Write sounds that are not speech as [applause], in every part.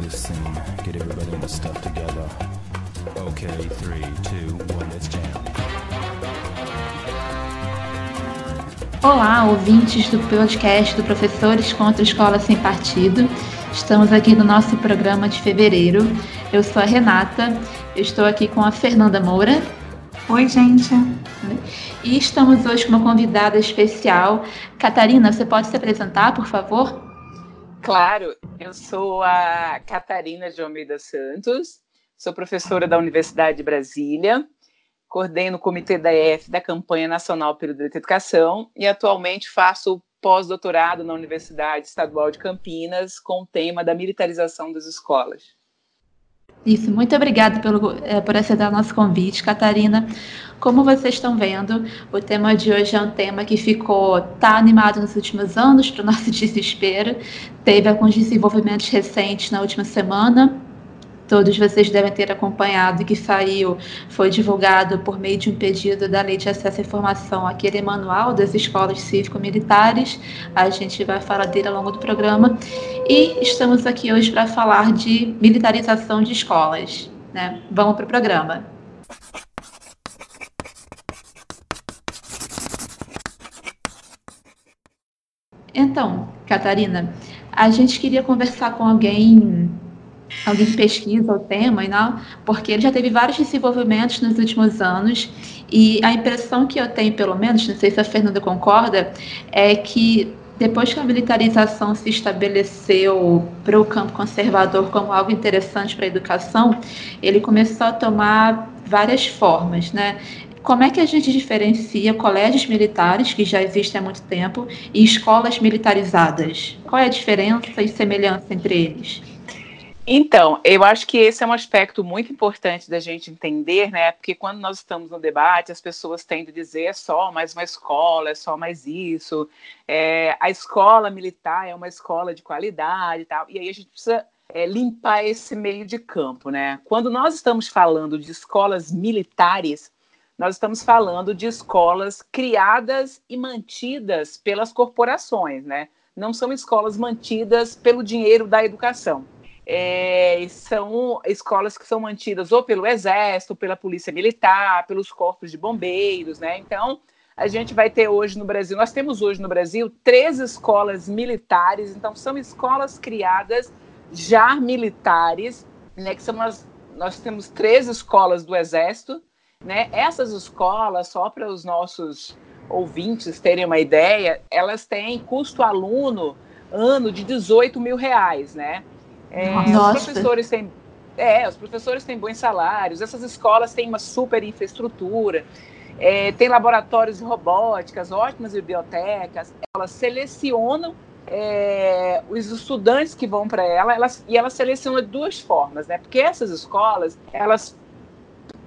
this scene. Get everybody in the stuff together. Okay, three, two, one, let's jam. Olá, ouvintes do podcast do Professores contra a Escola Sem Partido. Estamos aqui no nosso programa de fevereiro. Eu sou a Renata, eu estou aqui com a Fernanda Moura. Oi, gente. E estamos hoje com uma convidada especial. Catarina, você pode se apresentar, por favor? Claro, eu sou a Catarina de Almeida Santos, sou professora da Universidade de Brasília, coordeno o Comitê da EF da Campanha Nacional pelo Direito à Educação e atualmente faço pós-doutorado na Universidade Estadual de Campinas com o tema da militarização das escolas. Isso, muito obrigada pelo, é, por aceitar o nosso convite, Catarina. Como vocês estão vendo, o tema de hoje é um tema que ficou tá animado nos últimos anos, para o [laughs] nosso desespero. Teve alguns desenvolvimentos recentes na última semana, todos vocês devem ter acompanhado que saiu, foi divulgado por meio de um pedido da Lei de Acesso à Informação, aquele manual das escolas cívico-militares. A gente vai falar dele ao longo do programa. E estamos aqui hoje para falar de militarização de escolas. Né? Vamos para o programa. Então, Catarina, a gente queria conversar com alguém alguém que pesquisa o tema e não, porque ele já teve vários desenvolvimentos nos últimos anos e a impressão que eu tenho, pelo menos, não sei se a Fernanda concorda, é que depois que a militarização se estabeleceu para o campo conservador como algo interessante para a educação, ele começou a tomar várias formas, né? Como é que a gente diferencia colégios militares, que já existem há muito tempo, e escolas militarizadas? Qual é a diferença e semelhança entre eles? Então, eu acho que esse é um aspecto muito importante da gente entender, né? Porque quando nós estamos no debate, as pessoas tendem a dizer é só mais uma escola, é só mais isso. É, a escola militar é uma escola de qualidade e tal. E aí a gente precisa é, limpar esse meio de campo, né? Quando nós estamos falando de escolas militares, nós estamos falando de escolas criadas e mantidas pelas corporações, né? Não são escolas mantidas pelo dinheiro da educação é, são escolas que são mantidas ou pelo Exército, pela Polícia Militar, pelos corpos de bombeiros, né? Então, a gente vai ter hoje no Brasil, nós temos hoje no Brasil três escolas militares, então são escolas criadas já militares, né? Que são as, nós temos três escolas do Exército, né? Essas escolas, só para os nossos ouvintes terem uma ideia, elas têm custo aluno ano de 18 mil reais, né? É, os professores têm é, os professores têm bons salários, essas escolas têm uma super infraestrutura, é, tem laboratórios de robóticas, ótimas bibliotecas, elas selecionam é, os estudantes que vão para ela, elas, e elas selecionam de duas formas, né? Porque essas escolas, elas,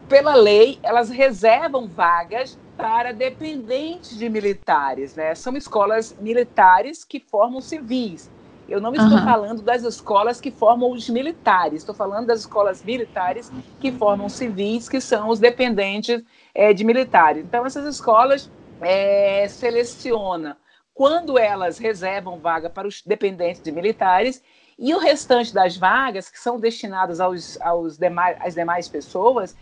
pela lei, elas reservam vagas para dependentes de militares, né? São escolas militares que formam civis. Eu não estou uhum. falando das escolas que formam os militares, estou falando das escolas militares que formam civis, que são os dependentes é, de militares. Então, essas escolas é, selecionam quando elas reservam vaga para os dependentes de militares e o restante das vagas, que são destinadas aos, aos demais, às demais pessoas,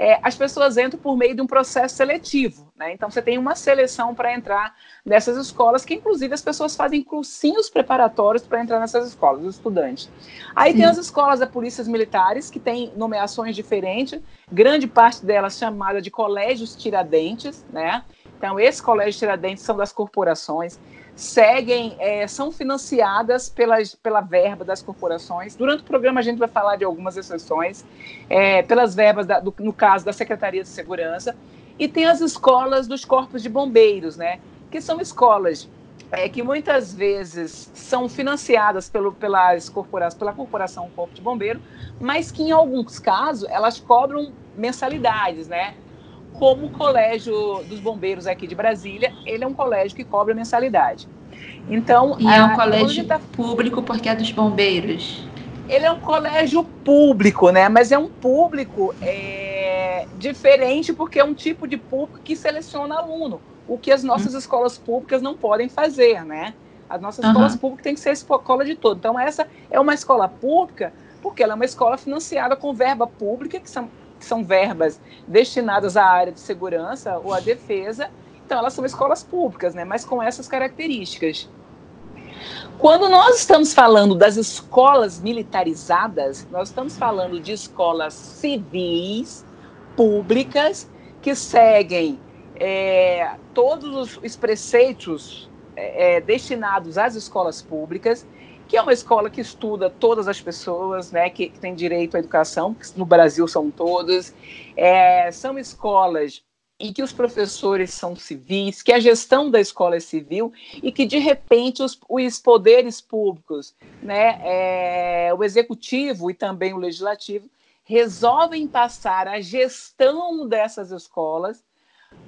é, as pessoas entram por meio de um processo seletivo. Né? Então, você tem uma seleção para entrar nessas escolas, que inclusive as pessoas fazem cursinhos preparatórios para entrar nessas escolas, os estudantes. Aí Sim. tem as escolas da polícias militares, que têm nomeações diferentes, grande parte delas chamada de colégios tiradentes, né? Então, esses colégios tiradentes são das corporações seguem, é, são financiadas pelas, pela verba das corporações. Durante o programa a gente vai falar de algumas exceções, é, pelas verbas, da, do, no caso da Secretaria de Segurança, e tem as escolas dos corpos de bombeiros, né, que são escolas é, que muitas vezes são financiadas pelo, pelas corporações, pela Corporação Corpo de Bombeiro, mas que em alguns casos elas cobram mensalidades, né? Como o Colégio dos Bombeiros aqui de Brasília, ele é um colégio que cobra mensalidade. Então, e é um colégio tá... público porque é dos bombeiros. Ele é um colégio público, né? Mas é um público é, diferente porque é um tipo de público que seleciona aluno, o que as nossas hum. escolas públicas não podem fazer, né? As nossas uhum. escolas públicas têm que ser escola de todo. Então, essa é uma escola pública porque ela é uma escola financiada com verba pública, que são, são verbas destinadas à área de segurança ou à defesa. Então, elas são escolas públicas, né? mas com essas características. Quando nós estamos falando das escolas militarizadas, nós estamos falando de escolas civis, públicas, que seguem é, todos os preceitos é, é, destinados às escolas públicas, que é uma escola que estuda todas as pessoas, né, que, que tem direito à educação, que no Brasil são todas, é, são escolas em que os professores são civis, que a gestão da escola é civil e que, de repente, os, os poderes públicos, né, é, o executivo e também o legislativo, resolvem passar a gestão dessas escolas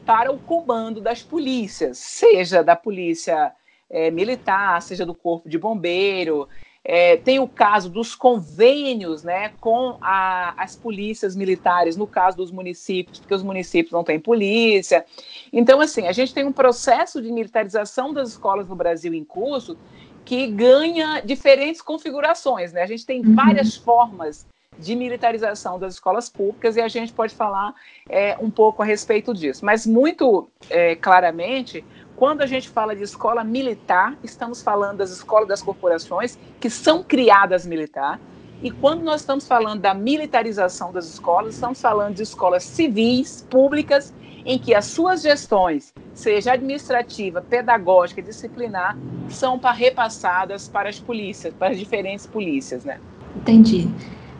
para o comando das polícias, seja da polícia é, militar, seja do corpo de bombeiro. É, tem o caso dos convênios né, com a, as polícias militares, no caso dos municípios, porque os municípios não têm polícia. Então, assim, a gente tem um processo de militarização das escolas no Brasil em curso que ganha diferentes configurações. Né? A gente tem uhum. várias formas de militarização das escolas públicas e a gente pode falar é, um pouco a respeito disso. Mas, muito é, claramente, quando a gente fala de escola militar, estamos falando das escolas das corporações que são criadas militar. E quando nós estamos falando da militarização das escolas, estamos falando de escolas civis, públicas, em que as suas gestões, seja administrativa, pedagógica, disciplinar, são repassadas para as polícias, para as diferentes polícias, né? Entendi.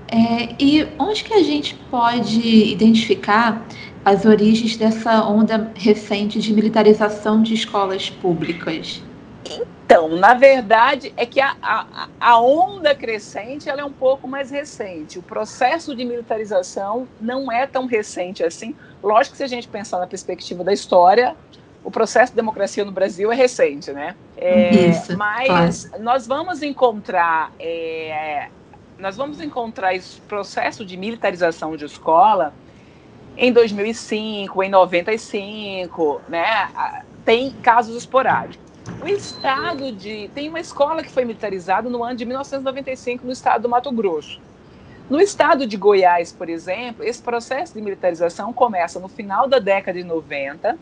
É, e onde que a gente pode identificar as origens dessa onda recente de militarização de escolas públicas? Então, na verdade, é que a, a, a, onda crescente ela é um pouco mais recente. O processo de militarização não é tão recente assim. Lógico que se a gente pensar na perspectiva da história, o processo de democracia no Brasil é recente, né? É, Isso, mas claro. nós vamos encontrar é, nós vamos encontrar esse processo de militarização de escola em 2005, em 95, né? Tem casos esporádicos. O estado de. Tem uma escola que foi militarizada no ano de 1995 no estado do Mato Grosso. No estado de Goiás, por exemplo, esse processo de militarização começa no final da década de 90,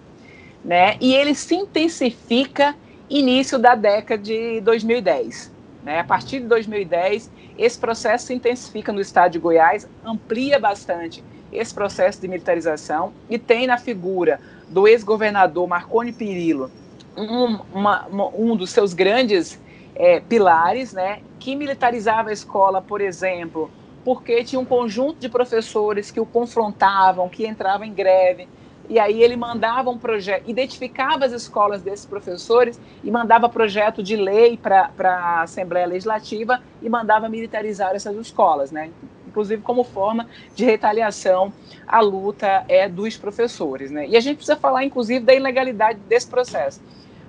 né? E ele se intensifica início da década de 2010. Né? A partir de 2010, esse processo se intensifica no estado de Goiás, amplia bastante esse processo de militarização e tem na figura do ex-governador Marconi Perillo um, uma, um dos seus grandes é, pilares, né, que militarizava a escola, por exemplo, porque tinha um conjunto de professores que o confrontavam, que entravam em greve, e aí ele mandava um projeto, identificava as escolas desses professores e mandava projeto de lei para a Assembleia Legislativa e mandava militarizar essas escolas, né? Inclusive como forma de retaliação à luta é dos professores, né? E a gente precisa falar, inclusive, da ilegalidade desse processo.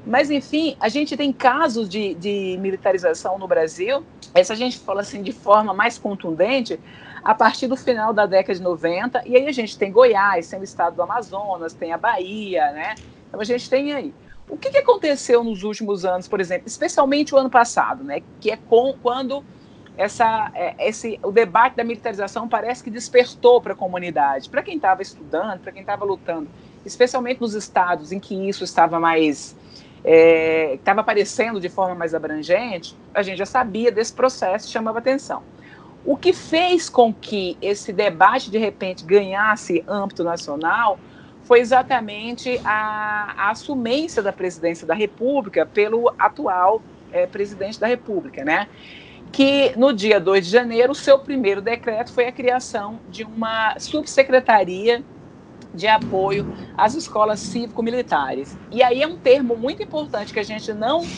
Mas, enfim, a gente tem casos de, de militarização no Brasil, essa a gente fala assim de forma mais contundente, a partir do final da década de 90, e aí a gente tem Goiás, tem o estado do Amazonas, tem a Bahia, né? Então a gente tem aí. O que, que aconteceu nos últimos anos, por exemplo, especialmente o ano passado, né? Que é com, quando essa, é, esse, o debate da militarização parece que despertou para a comunidade, para quem estava estudando, para quem estava lutando, especialmente nos estados em que isso estava mais estava é, aparecendo de forma mais abrangente, a gente já sabia desse processo, chamava atenção. O que fez com que esse debate, de repente, ganhasse âmbito nacional foi exatamente a, a assumência da presidência da República pelo atual é, presidente da República, né? Que no dia 2 de janeiro, o seu primeiro decreto foi a criação de uma subsecretaria de apoio às escolas cívico-militares. E aí é um termo muito importante que a gente não,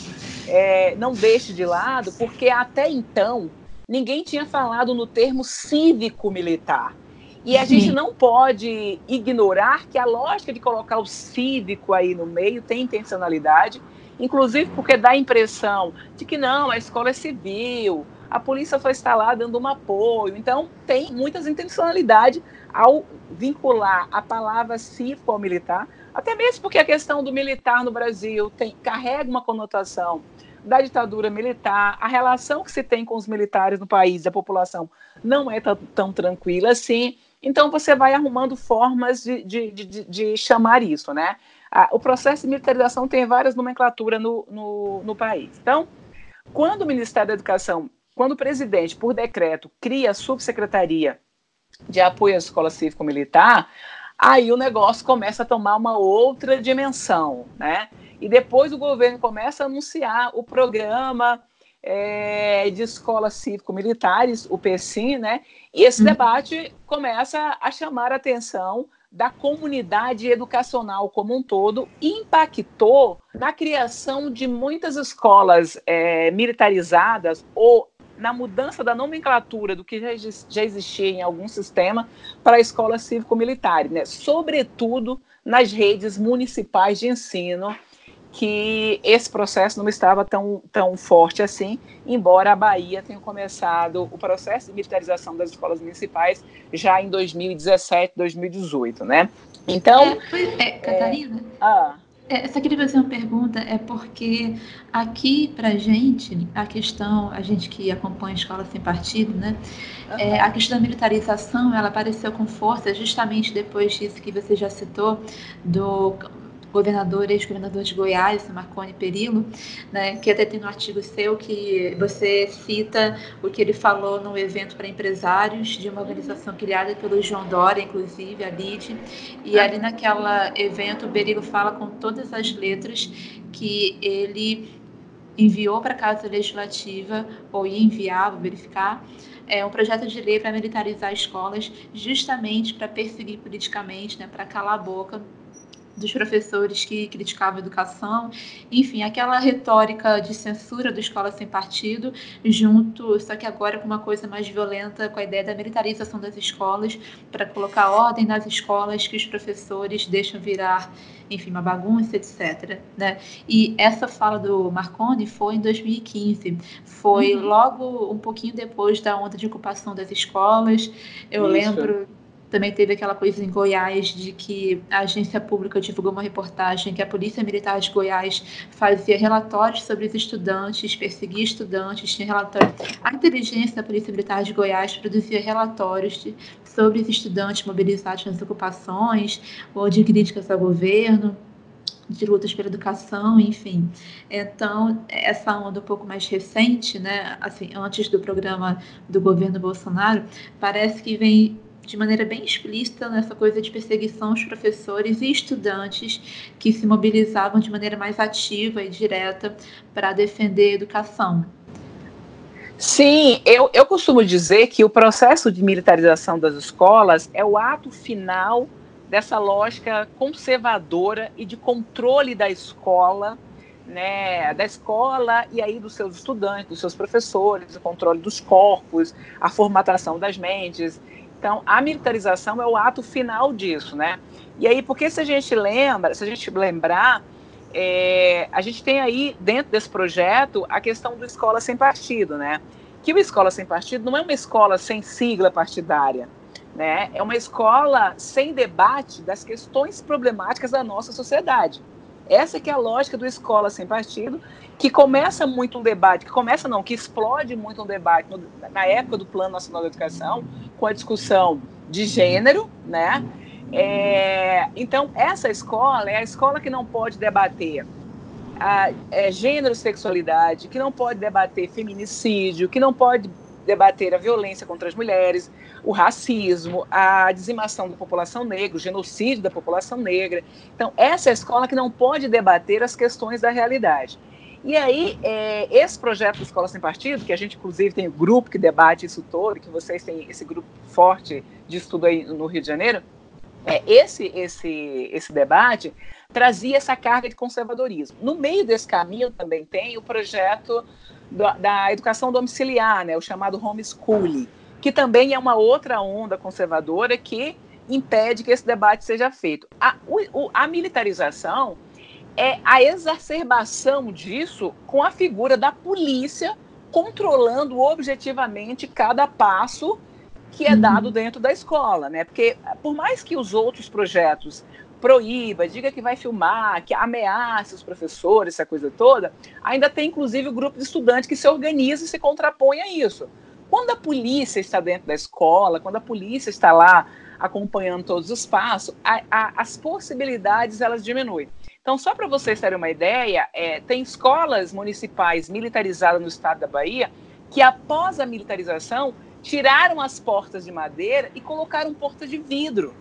é, não deixe de lado, porque até então ninguém tinha falado no termo cívico-militar. E a Sim. gente não pode ignorar que a lógica de colocar o cívico aí no meio tem intencionalidade, inclusive porque dá a impressão de que não, a escola é civil, a polícia só está lá dando um apoio. Então, tem muitas intencionalidades ao vincular a palavra cívico ao militar, até mesmo porque a questão do militar no Brasil tem, carrega uma conotação da ditadura militar, a relação que se tem com os militares no país, a população não é tão, tranquila assim. Então você vai arrumando formas de, de, de, de chamar isso, né? O processo de militarização tem várias nomenclaturas no, no, no país. Então, quando o Ministério da Educação, quando o presidente, por decreto, cria a subsecretaria de apoio à escola cívico-militar, aí o negócio começa a tomar uma outra dimensão, né? E depois o governo começa a anunciar o programa é, de escolas cívico-militares, o PSIM, né? E esse uhum. debate começa a chamar a atenção da comunidade educacional como um todo, impactou na criação de muitas escolas é, militarizadas ou na mudança da nomenclatura do que já, já existia em algum sistema para escolas cívico-militares, né? sobretudo nas redes municipais de ensino, que esse processo não estava tão, tão forte assim, embora a Bahia tenha começado o processo de militarização das escolas municipais já em 2017, 2018, né? Então... É, é, Catarina? É, ah, é, só queria fazer uma pergunta, é porque aqui para gente, a questão, a gente que acompanha a Escola Sem Partido, né, uhum. é, a questão da militarização, ela apareceu com força justamente depois disso que você já citou, do governador, ex-governador de Goiás, Marconi Perillo, né, que até tem um artigo seu que você cita o que ele falou no evento para empresários de uma organização criada pelo João Dória, inclusive, a LID, e ali naquela evento o Perillo fala com todas as letras que ele enviou para a Casa Legislativa, ou ia enviar, vou verificar, é, um projeto de lei para militarizar escolas, justamente para perseguir politicamente, né, para calar a boca dos professores que criticavam a educação, enfim, aquela retórica de censura do escola sem partido, junto, só que agora com uma coisa mais violenta, com a ideia da militarização das escolas, para colocar ordem nas escolas que os professores deixam virar, enfim, uma bagunça, etc. Né? E essa fala do Marconi foi em 2015, foi uhum. logo um pouquinho depois da onda de ocupação das escolas. Eu Isso. lembro também teve aquela coisa em Goiás de que a agência pública divulgou uma reportagem que a Polícia Militar de Goiás fazia relatórios sobre os estudantes, perseguia estudantes, tinha relatório. A inteligência da Polícia Militar de Goiás produzia relatórios de, sobre os estudantes mobilizados nas ocupações ou de críticas ao governo de lutas pela educação, enfim. Então, essa onda um pouco mais recente, né, assim, antes do programa do governo Bolsonaro, parece que vem de maneira bem explícita nessa coisa de perseguição aos professores e estudantes que se mobilizavam de maneira mais ativa e direta para defender a educação. Sim, eu, eu costumo dizer que o processo de militarização das escolas é o ato final dessa lógica conservadora e de controle da escola, né, da escola e aí dos seus estudantes, dos seus professores, o controle dos corpos, a formatação das mentes. Então, a militarização é o ato final disso, né? E aí, porque se a gente lembra, se a gente lembrar, é, a gente tem aí dentro desse projeto a questão do escola sem partido, né? Que o escola sem partido não é uma escola sem sigla partidária, né? É uma escola sem debate das questões problemáticas da nossa sociedade. Essa que é a lógica do escola sem partido, que começa muito um debate, que começa não, que explode muito um debate no, na época do Plano Nacional de Educação, com a discussão de gênero, né? É, então, essa escola é a escola que não pode debater a, é, gênero, sexualidade, que não pode debater feminicídio, que não pode debater a violência contra as mulheres, o racismo, a dizimação da população negra, o genocídio da população negra. Então, essa é a escola que não pode debater as questões da realidade. E aí, é, esse projeto da Escola Sem Partido, que a gente inclusive tem um grupo que debate isso todo, que vocês têm esse grupo forte de estudo aí no Rio de Janeiro, é, esse, esse, esse debate trazia essa carga de conservadorismo. No meio desse caminho também tem o projeto do, da educação domiciliar, né, o chamado homeschooling, que também é uma outra onda conservadora que impede que esse debate seja feito. A, o, a militarização é a exacerbação disso com a figura da polícia controlando objetivamente cada passo que é dado uhum. dentro da escola, né? Porque por mais que os outros projetos proíba, diga que vai filmar, que ameace os professores, essa coisa toda, ainda tem inclusive o grupo de estudantes que se organiza e se contrapõe a isso. Quando a polícia está dentro da escola, quando a polícia está lá acompanhando todos os passos, a, a, as possibilidades elas diminuem. Então, só para vocês terem uma ideia, é, tem escolas municipais militarizadas no estado da Bahia que, após a militarização, tiraram as portas de madeira e colocaram portas de vidro.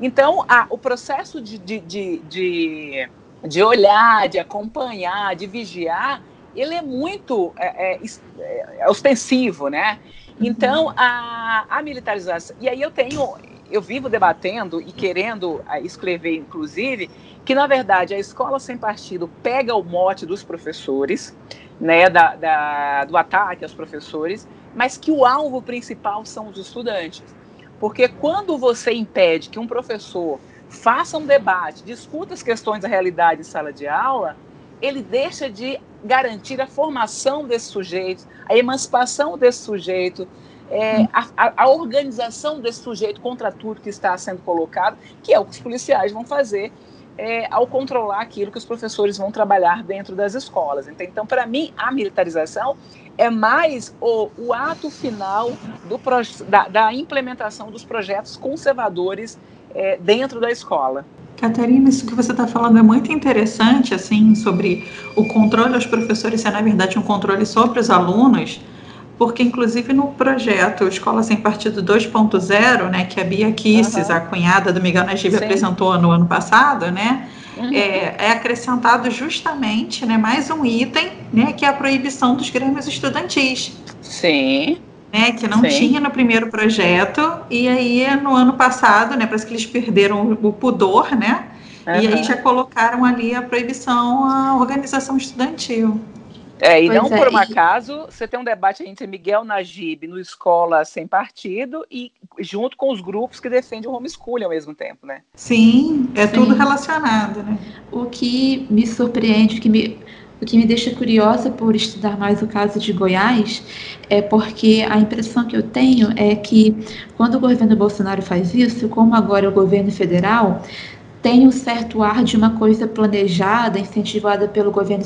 Então, a, o processo de, de, de, de, de olhar, de acompanhar, de vigiar, ele é muito é, é, é, ostensivo, né? Então, a, a militarização. E aí eu tenho, eu vivo debatendo e querendo é, escrever, inclusive, que na verdade a escola sem partido pega o mote dos professores, né, da, da, do ataque aos professores, mas que o alvo principal são os estudantes. Porque quando você impede que um professor faça um debate, discuta as questões da realidade em sala de aula, ele deixa de garantir a formação desse sujeito, a emancipação desse sujeito, é, a, a, organização desse sujeito contra tudo que está sendo colocado, que é o que os policiais vão fazer é, ao controlar aquilo que os professores vão trabalhar dentro das escolas. Então, então para mim, a militarização é mais o, o ato final do, da, da, implementação dos projetos conservadores é, dentro da escola. Catarina, isso que você está falando é muito interessante, assim, sobre o controle aos professores ser, na verdade, um controle sobre os alunos, porque, inclusive, no projeto Escola Sem Partido 2.0, né, que a Bia Kisses, uhum. a cunhada do Miguel Najib, apresentou no ano passado, né, uhum. é, é, acrescentado justamente né, mais um item, né, que é a proibição dos grêmios estudantis. Sim. Né, que não Sim. tinha no primeiro projeto, e aí no ano passado, né, parece que eles perderam o pudor, né, uhum. e aí já colocaram ali a proibição à organização estudantil. É, e pois não é, por um acaso, você tem um debate entre Miguel Najib no Escola Sem Partido e junto com os grupos que defendem o homeschooling ao mesmo tempo, né? Sim, é Sim. tudo relacionado, né? O que me surpreende, o que me, o que me deixa curiosa por estudar mais o caso de Goiás é porque a impressão que eu tenho é que quando o governo Bolsonaro faz isso, como agora o governo federal, tem um certo ar de uma coisa planejada, incentivada pelo governo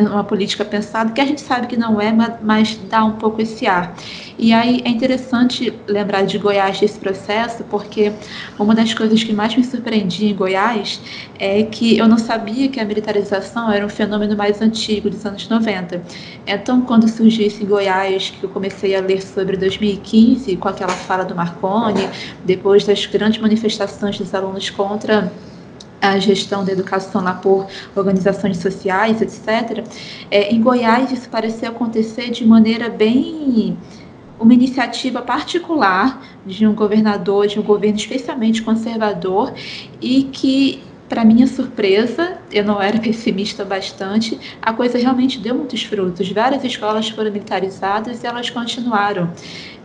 uma política pensada, que a gente sabe que não é, mas dá um pouco esse ar. E aí é interessante lembrar de Goiás desse processo, porque uma das coisas que mais me surpreendia em Goiás é que eu não sabia que a militarização era um fenômeno mais antigo, dos anos 90. Então, quando surgiu isso em Goiás, que eu comecei a ler sobre 2015, com aquela fala do Marconi, depois das grandes manifestações dos alunos contra a gestão da educação lá por organizações sociais, etc. É, em Goiás, isso pareceu acontecer de maneira bem uma iniciativa particular de um governador, de um governo especialmente conservador e que para minha surpresa, eu não era [laughs] pessimista bastante, a coisa realmente deu muitos frutos. Várias escolas foram militarizadas e elas continuaram.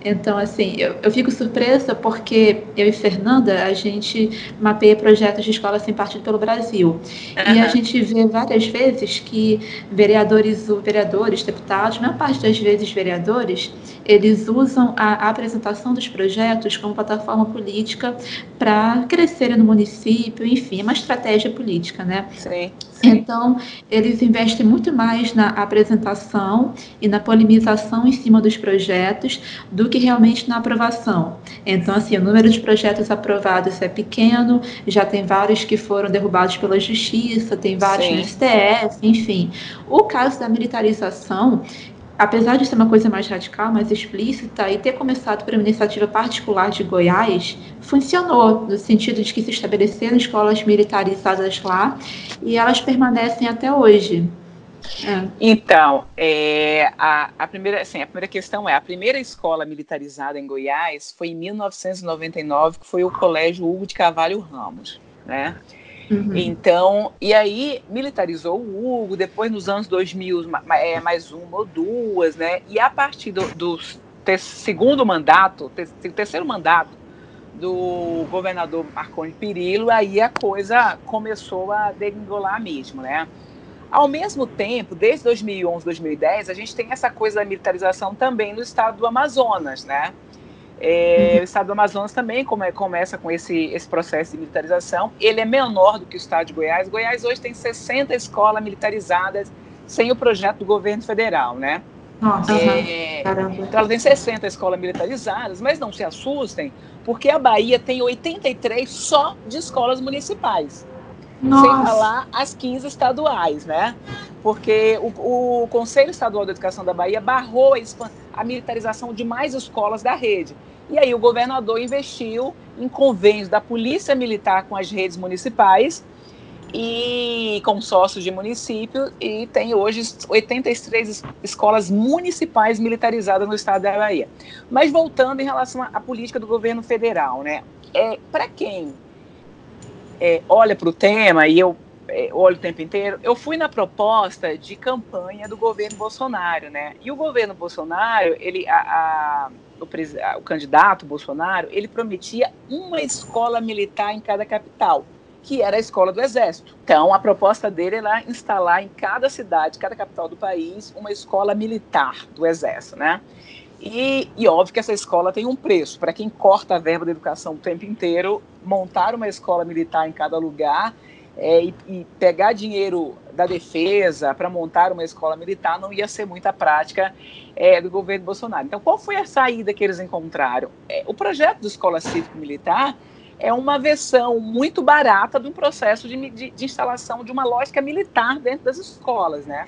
Então, assim, eu, eu fico surpresa porque eu e Fernanda, a gente mapeia projetos de escola sem partido pelo Brasil. Uhum. E a gente vê várias vezes que vereadores, vereadores, deputados, na parte das vezes vereadores, eles usam a, a apresentação dos projetos como plataforma política para crescerem no município, enfim, é uma estratégia política, né? Sim. Então, eles investem muito mais na apresentação e na polemização em cima dos projetos do que realmente na aprovação. Então, assim, o número de projetos aprovados é pequeno, já tem vários que foram derrubados pela justiça, tem vários Sim. no STF, enfim. O caso da militarização, apesar de ser uma coisa mais radical, mais explícita, e ter começado por uma iniciativa particular de Goiás, funcionou, no sentido de que se estabeleceram escolas militarizadas lá e elas permanecem até hoje. É. Então, é, a, a, primeira, assim, a primeira questão é: a primeira escola militarizada em Goiás foi em 1999, que foi o Colégio Hugo de Carvalho Ramos. Né? Uhum. Então, e aí militarizou o Hugo, depois nos anos 2000, é, mais uma ou duas, né? E a partir do, do ter, segundo mandato, ter, terceiro mandato do governador Marconi Perillo, aí a coisa começou a degringolar mesmo, né? Ao mesmo tempo, desde 2011, 2010, a gente tem essa coisa da militarização também no estado do Amazonas, né? É, uhum. O estado do Amazonas também come, começa com esse, esse processo de militarização. Ele é menor do que o estado de Goiás. Goiás hoje tem 60 escolas militarizadas sem o projeto do governo federal, né? Nossa, é, então ela tem 60 escolas militarizadas, mas não se assustem, porque a Bahia tem 83 só de escolas municipais. Nossa. Sem falar as 15 estaduais, né? Porque o, o, Conselho Estadual de Educação da Bahia barrou a, a militarização de mais escolas da rede. E aí o governador investiu em convênios da Polícia Militar com as redes municipais e consórcios de município e tem hoje 83 escolas municipais militarizadas no estado da Bahia. Mas voltando em relação à política do governo federal, né? É, para quem é, olha para o tema e eu é, olho o tempo inteiro, eu fui na proposta de campanha do governo Bolsonaro, né? E o governo Bolsonaro, ele, a, a, o, o candidato Bolsonaro, ele prometia uma escola militar em cada capital que era a escola do Exército. Então, a proposta dele era instalar em cada cidade, cada capital do país, uma escola militar do Exército, né? E, e óbvio que essa escola tem um preço. Para quem corta a verba da educação o tempo inteiro, montar uma escola militar em cada lugar é, e, e, pegar dinheiro da defesa para montar uma escola militar não ia ser muita prática é, do governo Bolsonaro. Então, qual foi a saída que eles encontraram? É, o projeto da escola cívico-militar é uma versão muito barata de um processo de, de, de instalação de uma lógica militar dentro das escolas, né?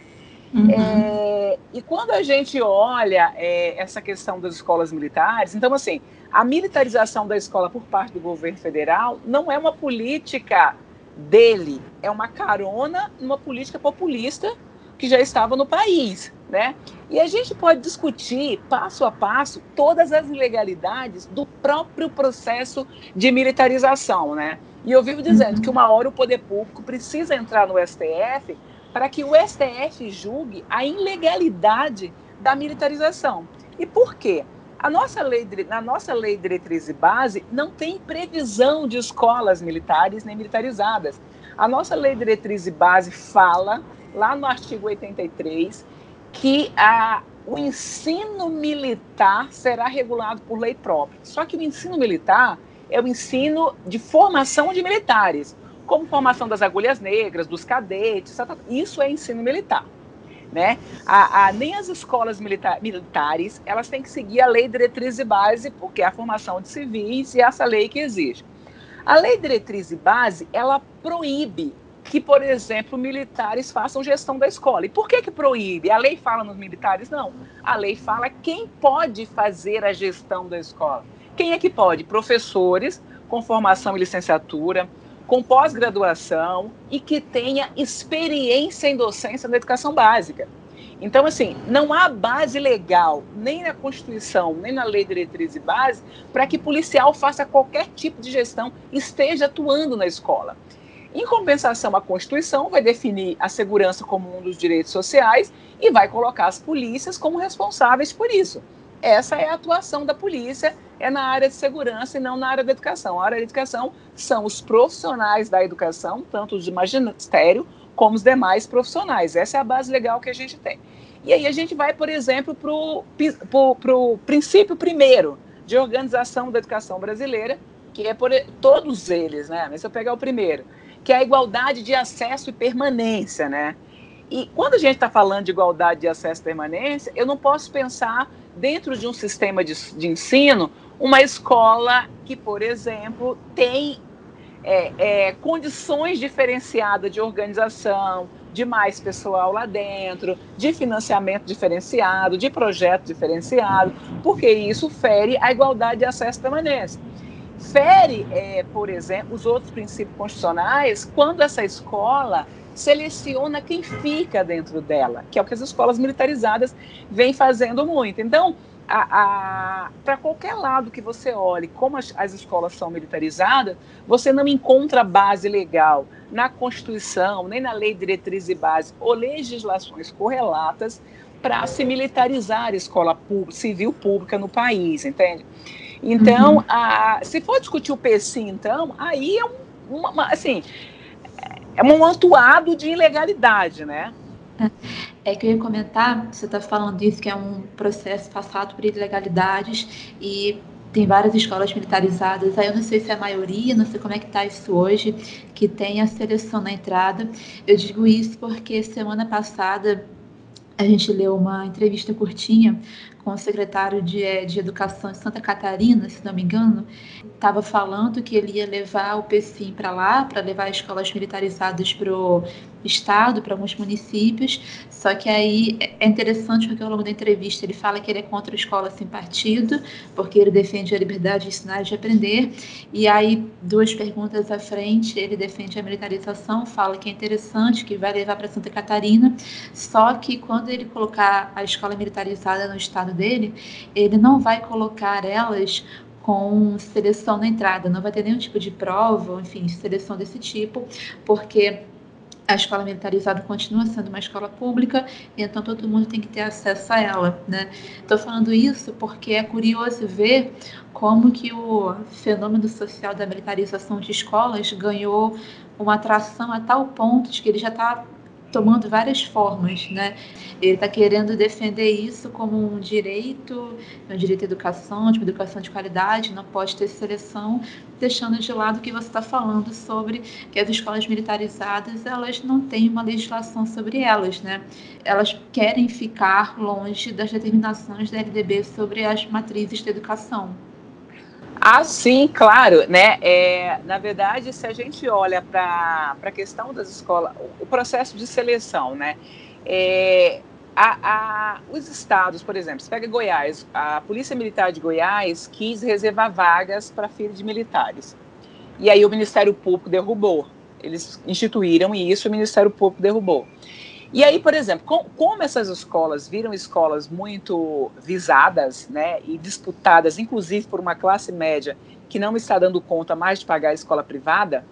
Uhum. É, e quando a gente olha é, essa questão das escolas militares, então, assim, a militarização da escola por parte do governo federal não é uma política dele, é uma carona numa política populista que já estava no país, né? E a gente pode discutir passo a passo todas as ilegalidades do próprio processo de militarização, né? E eu vivo dizendo uhum. que uma hora o poder público precisa entrar no STF para que o STF julgue a ilegalidade da militarização. E por quê? A nossa lei, na nossa lei diretriz e base não tem previsão de escolas militares nem militarizadas. A nossa lei diretriz e base fala lá no artigo 83, que a, o ensino militar será regulado por lei própria. Só que o ensino militar é o ensino de formação de militares, como formação das agulhas negras, dos cadetes, isso é ensino militar. Né? A, a, nem as escolas milita militares elas têm que seguir a lei diretriz e base, porque é a formação de civis e essa lei que existe. A lei diretriz e base ela proíbe que, por exemplo, militares façam gestão da escola. E por que que proíbe? A lei fala nos militares? Não. A lei fala quem pode fazer a gestão da escola. Quem é que pode? Professores com formação e licenciatura, com pós-graduação e que tenha experiência em docência na educação básica. Então, assim, não há base legal, nem na Constituição, nem na Lei Diretriz e Base, para que policial faça qualquer tipo de gestão, esteja atuando na escola. Em compensação, a Constituição vai definir a segurança como um dos direitos sociais e vai colocar as polícias como responsáveis por isso. Essa é a atuação da polícia, é na área de segurança e não na área da educação. A área da educação são os profissionais da educação, tanto os de magistério como os demais profissionais. Essa é a base legal que a gente tem. E aí a gente vai, por exemplo, para o princípio primeiro de organização da educação brasileira, que é por todos eles, né? Mas se eu pegar o primeiro, que é a igualdade de acesso e permanência, né? E quando a gente está falando de igualdade de acesso e permanência, eu não posso pensar dentro de um sistema de, de ensino uma escola que, por exemplo, tem é, é, condições diferenciadas de organização, de mais pessoal lá dentro, de financiamento diferenciado, de projeto diferenciado, porque isso fere a igualdade de acesso e permanência. Fere, é, por exemplo, os outros princípios constitucionais quando essa escola seleciona quem fica dentro dela, que é o que as escolas militarizadas vêm fazendo muito. Então, para qualquer lado que você olhe, como as, as, escolas são militarizadas, você não encontra base legal na Constituição, nem na Lei Diretriz e Base, ou legislações correlatas para se militarizar a escola pública, civil pública no país, entende? Então, uhum. a, se for discutir o PC, então, aí é um, uma, assim, é um atuado de ilegalidade, né? É que eu ia comentar, você está falando isso, que é um processo passado por ilegalidades, e tem várias escolas militarizadas, aí eu não sei se é a maioria, não sei como é que está isso hoje, que tem a seleção na entrada. Eu digo isso porque semana passada a gente leu uma entrevista curtinha com o secretário de, eh, de Educação de Santa Catarina, se não me engano, estava falando que ele ia levar o PCIM para lá, para levar escolas militarizadas para o estado, para alguns municípios. Só que aí é interessante porque ao longo da entrevista ele fala que ele é contra a escola sem partido, porque ele defende a liberdade de ensinar e de aprender. E aí, duas perguntas à frente, ele defende a militarização, fala que é interessante, que vai levar para Santa Catarina. Só que quando ele colocar a escola militarizada no estado dele, ele não vai colocar elas com seleção na entrada, não vai ter nenhum tipo de prova, enfim, seleção desse tipo, porque a escola militarizada continua sendo uma escola pública, então todo mundo tem que ter acesso a ela, né? Estou falando isso porque é curioso ver como que o fenômeno social da militarização de escolas ganhou uma atração a tal ponto de que ele já está tomando várias formas, né? Ele está querendo defender isso como um direito, um direito à educação, de uma educação de qualidade, não pode ter seleção, deixando de lado o que você está falando sobre que as escolas militarizadas elas não têm uma legislação sobre elas, né? Elas querem ficar longe das determinações da LDB sobre as matrizes de educação. Ah, sim, claro, né? É, na verdade, se a gente olha para a questão das escolas, o processo de seleção, né? É, a, a, os estados, por exemplo, você pega Goiás, a Polícia Militar de Goiás quis reservar vagas para filhos de militares. E aí o Ministério Público derrubou. Eles instituíram isso, o Ministério Público derrubou. E aí, por exemplo, com, como essas escolas viram escolas muito visadas né, e disputadas, inclusive por uma classe média que não está dando conta mais de pagar a escola privada,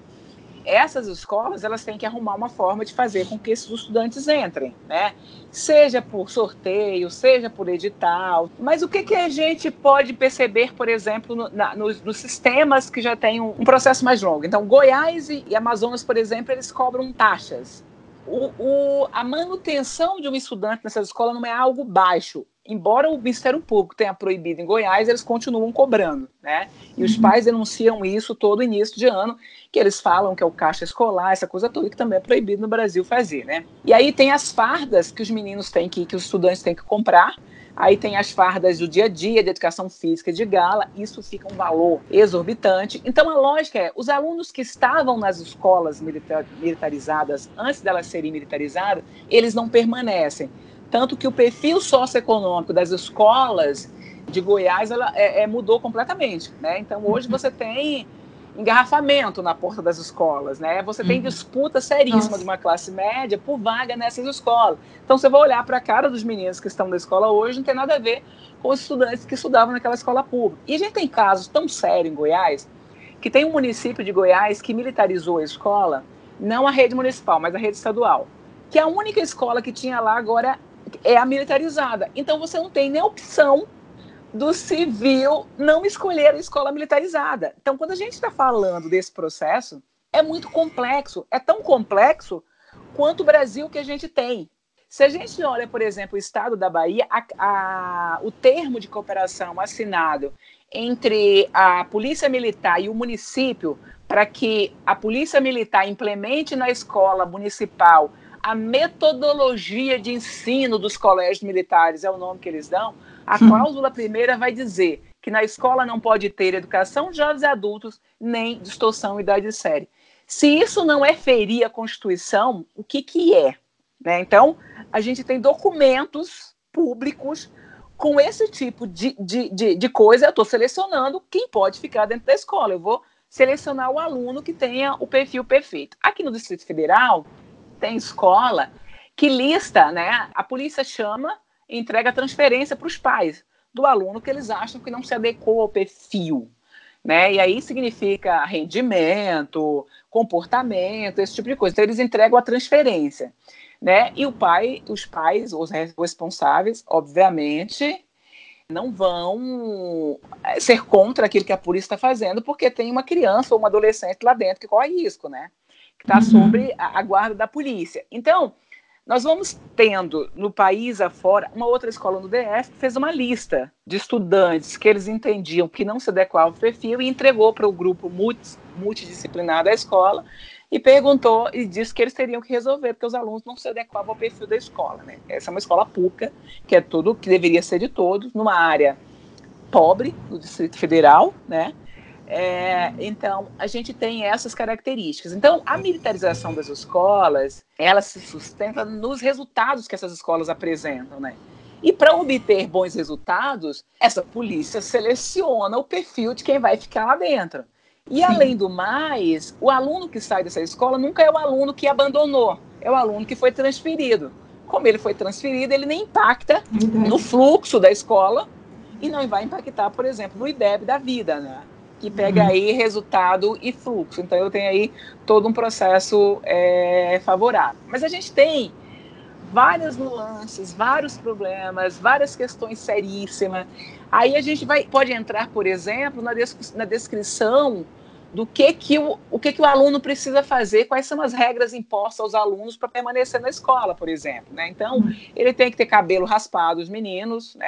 essas escolas elas têm que arrumar uma forma de fazer com que esses estudantes entrem, né? Seja por sorteio, seja por edital. Mas o que, que a gente pode perceber, por exemplo, no, na, nos, nos, sistemas que já têm um, um, processo mais longo? Então, Goiás e, e Amazonas, por exemplo, eles cobram taxas o, o, a manutenção de um estudante nessa escola não é algo baixo. Embora o Ministério Público tenha proibido em Goiás, eles continuam cobrando, né? E os uhum. pais denunciam isso todo início de ano, que eles falam que é o caixa escolar, essa coisa toda, que também é proibido no Brasil fazer, né? E aí tem as fardas que os meninos têm que, que os estudantes têm que comprar, Aí tem as fardas do dia a dia, de educação física de gala, isso fica um valor exorbitante. Então a lógica é, os alunos que estavam nas escolas militar, militarizadas antes delas serem militarizadas, eles não permanecem. Tanto que o perfil socioeconômico das escolas de Goiás ela, é, é, mudou completamente. Né? Então hoje você tem engarrafamento na porta das escolas, né? Você tem uhum. disputa seríssima Nossa. de uma classe média por vaga nessas escolas. Então você vai olhar para a cara dos meninos que estão na escola hoje, não tem nada a ver com os estudantes que estudavam naquela escola pública. E a gente tem casos tão sérios em Goiás, que tem um município de Goiás que militarizou a escola, não a rede municipal, mas a rede estadual, que a única escola que tinha lá agora é a militarizada. Então você não tem nem opção do civil não escolher a escola militarizada. Então, quando a gente está falando desse processo, é muito complexo. É tão complexo quanto o Brasil que a gente tem. Se a gente olha, por exemplo, o estado da Bahia, a, a, o termo de cooperação assinado entre a Polícia Militar e o município para que a Polícia Militar implemente na escola municipal a metodologia de ensino dos colégios militares, é o nome que eles dão, a hum. cláusula primeira vai dizer que na escola não pode ter educação de jovens e adultos, nem distorção idade série. Se isso não é ferir a Constituição, o que, que é? Né? Então, a gente tem documentos públicos com esse tipo de, de, de, de coisa. Eu estou selecionando quem pode ficar dentro da escola. Eu vou selecionar o aluno que tenha o perfil perfeito. Aqui no Distrito Federal, tem escola que lista, né? A polícia chama entrega a transferência para os pais do aluno que eles acham que não se adequou ao perfil. Né? E aí significa rendimento, comportamento, esse tipo de coisa. Então eles entregam a transferência, né? E o pai, os pais, os responsáveis, obviamente, não vão eh, ser contra aquilo que a polícia está fazendo, porque tem uma criança ou uma adolescente lá dentro que corre risco, né? Que está uhum. sobre a, a guarda da polícia. Então, Nós vamos tendo no país afora uma outra escola no DF fez uma lista de estudantes que eles entendiam que não se adequavam ao perfil e entregou para o grupo multi, multidisciplinar da escola e perguntou e disse que eles teriam que resolver, porque os alunos não se adequavam ao perfil da escola. Né? Essa é uma escola pública, que é tudo que deveria ser de todos, numa área pobre, no Distrito Federal, né? É, então, a gente tem essas características. Então, a militarização das escolas, ela se sustenta nos resultados que essas escolas apresentam, né? E para obter bons resultados, essa polícia seleciona o perfil de quem vai ficar lá dentro. E, além do mais, o aluno que sai dessa escola nunca é o aluno que abandonou, é o aluno que foi transferido. Como ele foi transferido, ele nem impacta no fluxo da escola e não vai impactar, por exemplo, no IDEB da vida, né? Que pega uhum. aí resultado e fluxo. Então eu tenho aí todo um processo é, favorável. Mas a gente tem várias nuances, vários problemas, várias questões seríssimas. Aí a gente vai, pode entrar, por exemplo, na, des, na descrição do que que o, o que que o aluno precisa fazer, quais são as regras impostas aos alunos para permanecer na escola, por exemplo, né? Então, uhum. ele tem que ter cabelo raspado, os meninos, né,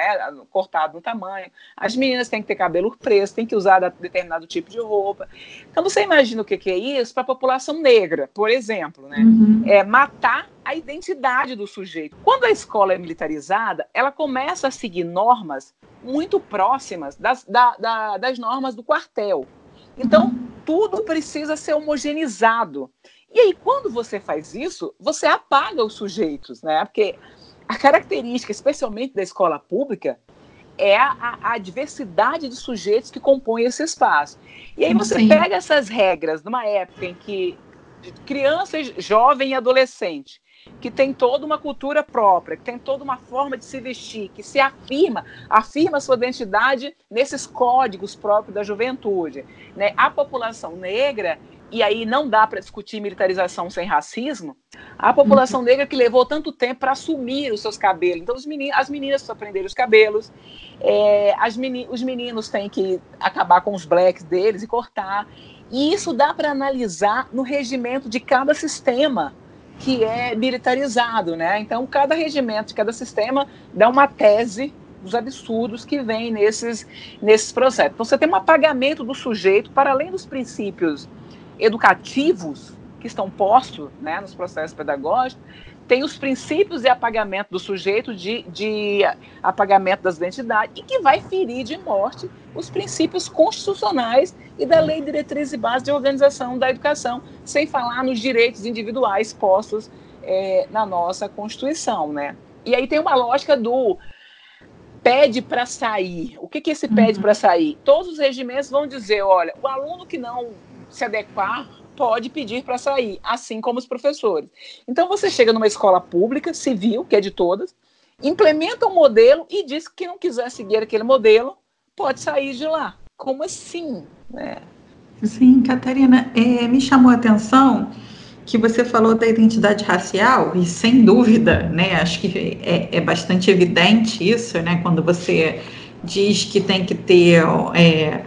cortado no tamanho. As meninas têm que ter cabelo preso, têm que usar determinado tipo de roupa. Então, você imagina o que que é isso para a população negra, por exemplo, né? Uhum. É matar a identidade do sujeito. Quando a escola é militarizada, ela começa a seguir normas muito próximas das, da, da, das normas do quartel. Então, tudo precisa ser homogeneizado. E aí, quando você faz isso, você apaga os sujeitos, né? Porque a característica, especialmente da escola pública, é a, a diversidade de sujeitos que compõem esse espaço. E aí você Sim. pega essas regras numa época em que criança, jovem e adolescente que tem toda uma cultura própria, que tem toda uma forma de se vestir, que se afirma, afirma sua identidade nesses códigos próprios da juventude. Né? A população negra, e aí não dá para discutir militarização sem racismo, a população negra que levou tanto tempo para assumir os seus cabelos. Então, meninos, as meninas precisam aprender os cabelos, é, meni, os meninos têm que acabar com os blacks deles e cortar. E isso dá para analisar no regimento de cada sistema que é militarizado, né? Então, cada regimento, cada sistema dá uma tese dos absurdos que vem nesses, nesses processos. Então, você tem um apagamento do sujeito para além dos princípios educativos que estão postos né, nos processos pedagógicos, tem os princípios de apagamento do sujeito, de, de apagamento das identidades, e que vai ferir de morte os princípios constitucionais e da Lei Diretriz e Base de Organização da Educação, sem falar nos direitos individuais postos é, na nossa Constituição. Né? E aí tem uma lógica do pede para sair. O que, que esse pede uhum. para sair? Todos os regimentos vão dizer: olha, o aluno que não se adequar pode pedir para sair, assim como os professores. Então você chega numa escola pública, civil, que é de todas, implementa um modelo e diz que quem não quiser seguir aquele modelo pode sair de lá. Como assim? Né? Sim, Catarina, é, me chamou a atenção que você falou da identidade racial, e sem dúvida, né, acho que é, é bastante evidente isso, né, quando você diz que tem que ter é,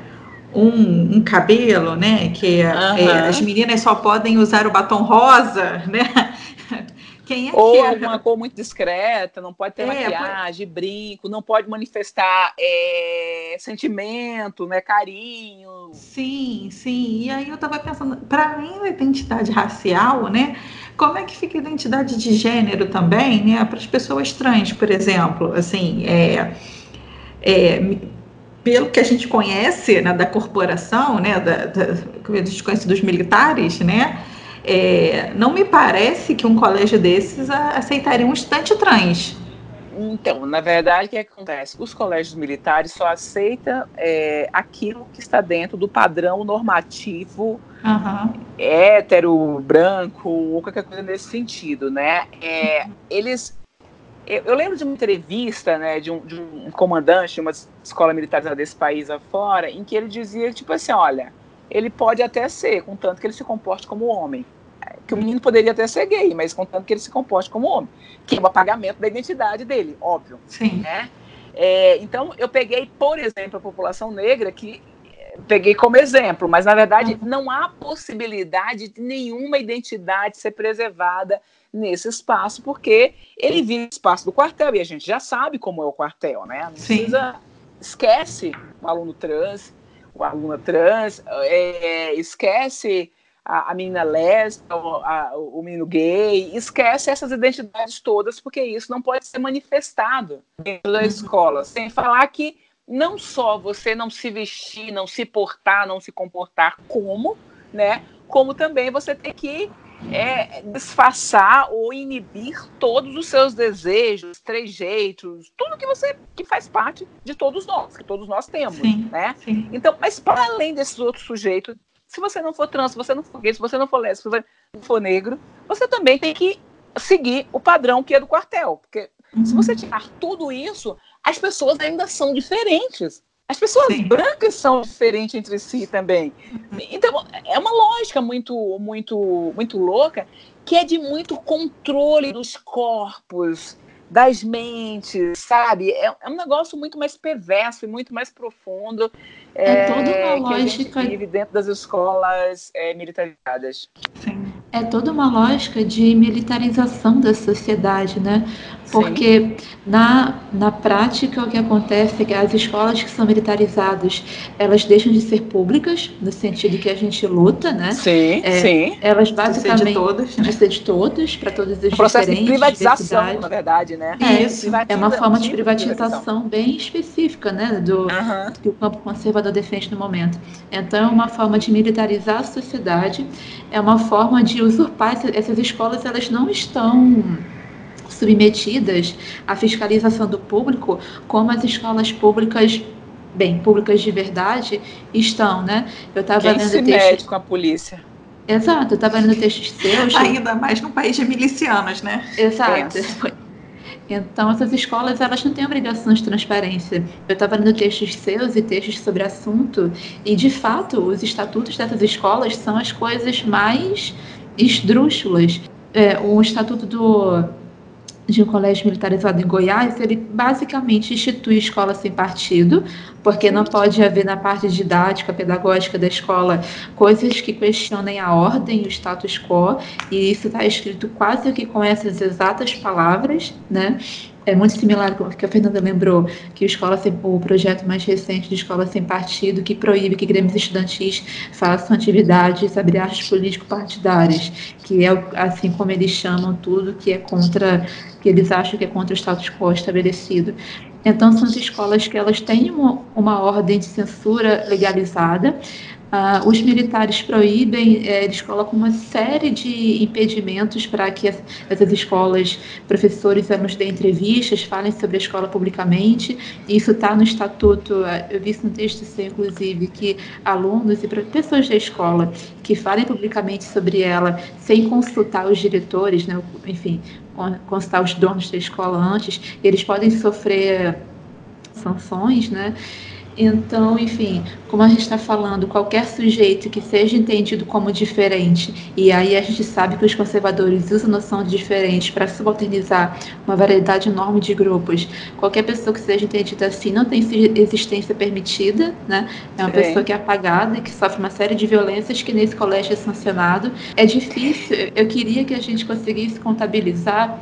um, um cabelo, né? Que uhum. é, as meninas só podem usar o batom rosa, né? [laughs] Quem é Ou que é? alguma cor muito discreta, não pode ter é, maquiagem, pode... brinco, não pode manifestar é, sentimento, né, carinho. Sim, sim. E aí eu estava pensando, para além da identidade racial, né, como é que fica a identidade de gênero também, né, para as pessoas trans, por exemplo, assim, é, é pelo que a gente conhece né, da corporação, né, da, da, que a gente conhece dos militares, né, é, não me parece que um colégio desses aceitaria um estudante trans. Então, na verdade, o que acontece? Os colégios militares só aceitam é, aquilo que está dentro do padrão normativo uhum. hétero, branco, ou qualquer coisa nesse sentido, né? É, eles eu, eu, lembro de uma entrevista né, de, um, de um comandante de uma escola militar desse país afora, em que ele dizia, tipo assim, olha, ele pode até ser, contanto que ele se comporte como homem. Que o menino poderia até ser gay, mas contanto que ele se comporte como homem. Que é um apagamento da identidade dele, óbvio. Sim. Né? É, então, eu peguei, por exemplo, a população negra, que peguei como exemplo, mas na verdade uhum. não há possibilidade de nenhuma identidade ser preservada nesse espaço, porque ele vive no espaço do quartel, e a gente já sabe como é o quartel, né? Não precisa, esquece o aluno trans, o aluno trans, é, esquece a, a menina lésbica, o, o menino gay, esquece essas identidades todas, porque isso não pode ser manifestado dentro da uhum. escola, sem falar que não só você não se vestir, não se portar, não se comportar como, né? Como também você tem que é, disfarçar ou inibir todos os seus desejos, trejeitos, tudo que você que faz parte de todos nós, que todos nós temos, sim, né? Sim. Então, mas para além desses outros sujeitos, se você não for trans, se você não for gay, se você não for lésbico, se você não for negro, você também tem que seguir o padrão que é do quartel, porque uhum. se você tirar tudo isso, as pessoas ainda são diferentes. As pessoas Sim. brancas são diferentes entre si também. Então, é uma lógica muito, muito, muito louca que é de muito controle dos corpos, das mentes, sabe? É, é um negócio muito mais perverso e muito mais profundo. É, é toda uma lógica. vive dentro das escolas é, militarizadas. Sim. É toda uma lógica de militarização da sociedade, né? Porque na, na prática o que acontece é que as escolas que são militarizadas, elas deixam de ser públicas, no sentido que a gente luta, né? Sim, é, sim. Elas basicamente... De ser de todas. De ser de todas, para todas as Processo de privatização, na verdade, né? É, Isso. É uma forma de privatização bem específica, né? Do, uhum. que o campo conservador defende no momento. Então, é uma forma de militarizar a sociedade, é uma forma de usurpar essas escolas, elas não estão submetidas à fiscalização do público, como as escolas públicas bem, públicas de verdade estão, né? Eu estava lendo se textos com a polícia. Exato, eu estava lendo textos seus. Ainda mais num país de milicianos, né? Exato. Então, essas escolas, elas não têm obrigação de transparência. Eu estava lendo textos seus e textos sobre assunto, e, de fato, os estatutos dessas escolas são as coisas mais esdrúxulas. É, o estatuto do de um colégio militarizado em Goiás, ele basicamente institui escola sem partido, porque não pode haver na parte didática, pedagógica da escola coisas que questionem a ordem, o status quo, e isso está escrito quase que com essas exatas palavras, né? É muito similar com o que a Fernanda lembrou, que escola sem, o projeto mais recente de Escola Sem Partido, que proíbe que grêmios estudantis façam atividades, abre artes político-partidárias, que é assim como eles chamam tudo que é contra, que eles acham que é contra o status quo estabelecido. Então, são as escolas que elas têm uma, uma ordem de censura legalizada, Uh, os militares proíbem, é, eles colocam uma série de impedimentos para que as, essas escolas, professores nos deem entrevistas, falem sobre a escola publicamente. Isso está no estatuto, ah, eu vi isso no texto seu, inclusive, que alunos e pessoas da escola que falem publicamente sobre ela sem consultar os diretores, né, enfim, consultar os donos da escola antes, eles podem sofrer sanções, né? Então, enfim, como a gente está falando, qualquer sujeito que seja entendido como diferente, e aí a gente sabe que os conservadores usam a noção de diferente para subalternizar uma variedade enorme de grupos. Qualquer pessoa que seja entendida assim não tem existência permitida, né? É uma Sim. pessoa que é apagada e que sofre uma série de violências que nesse colégio é sancionado. É difícil, eu queria que a gente conseguisse contabilizar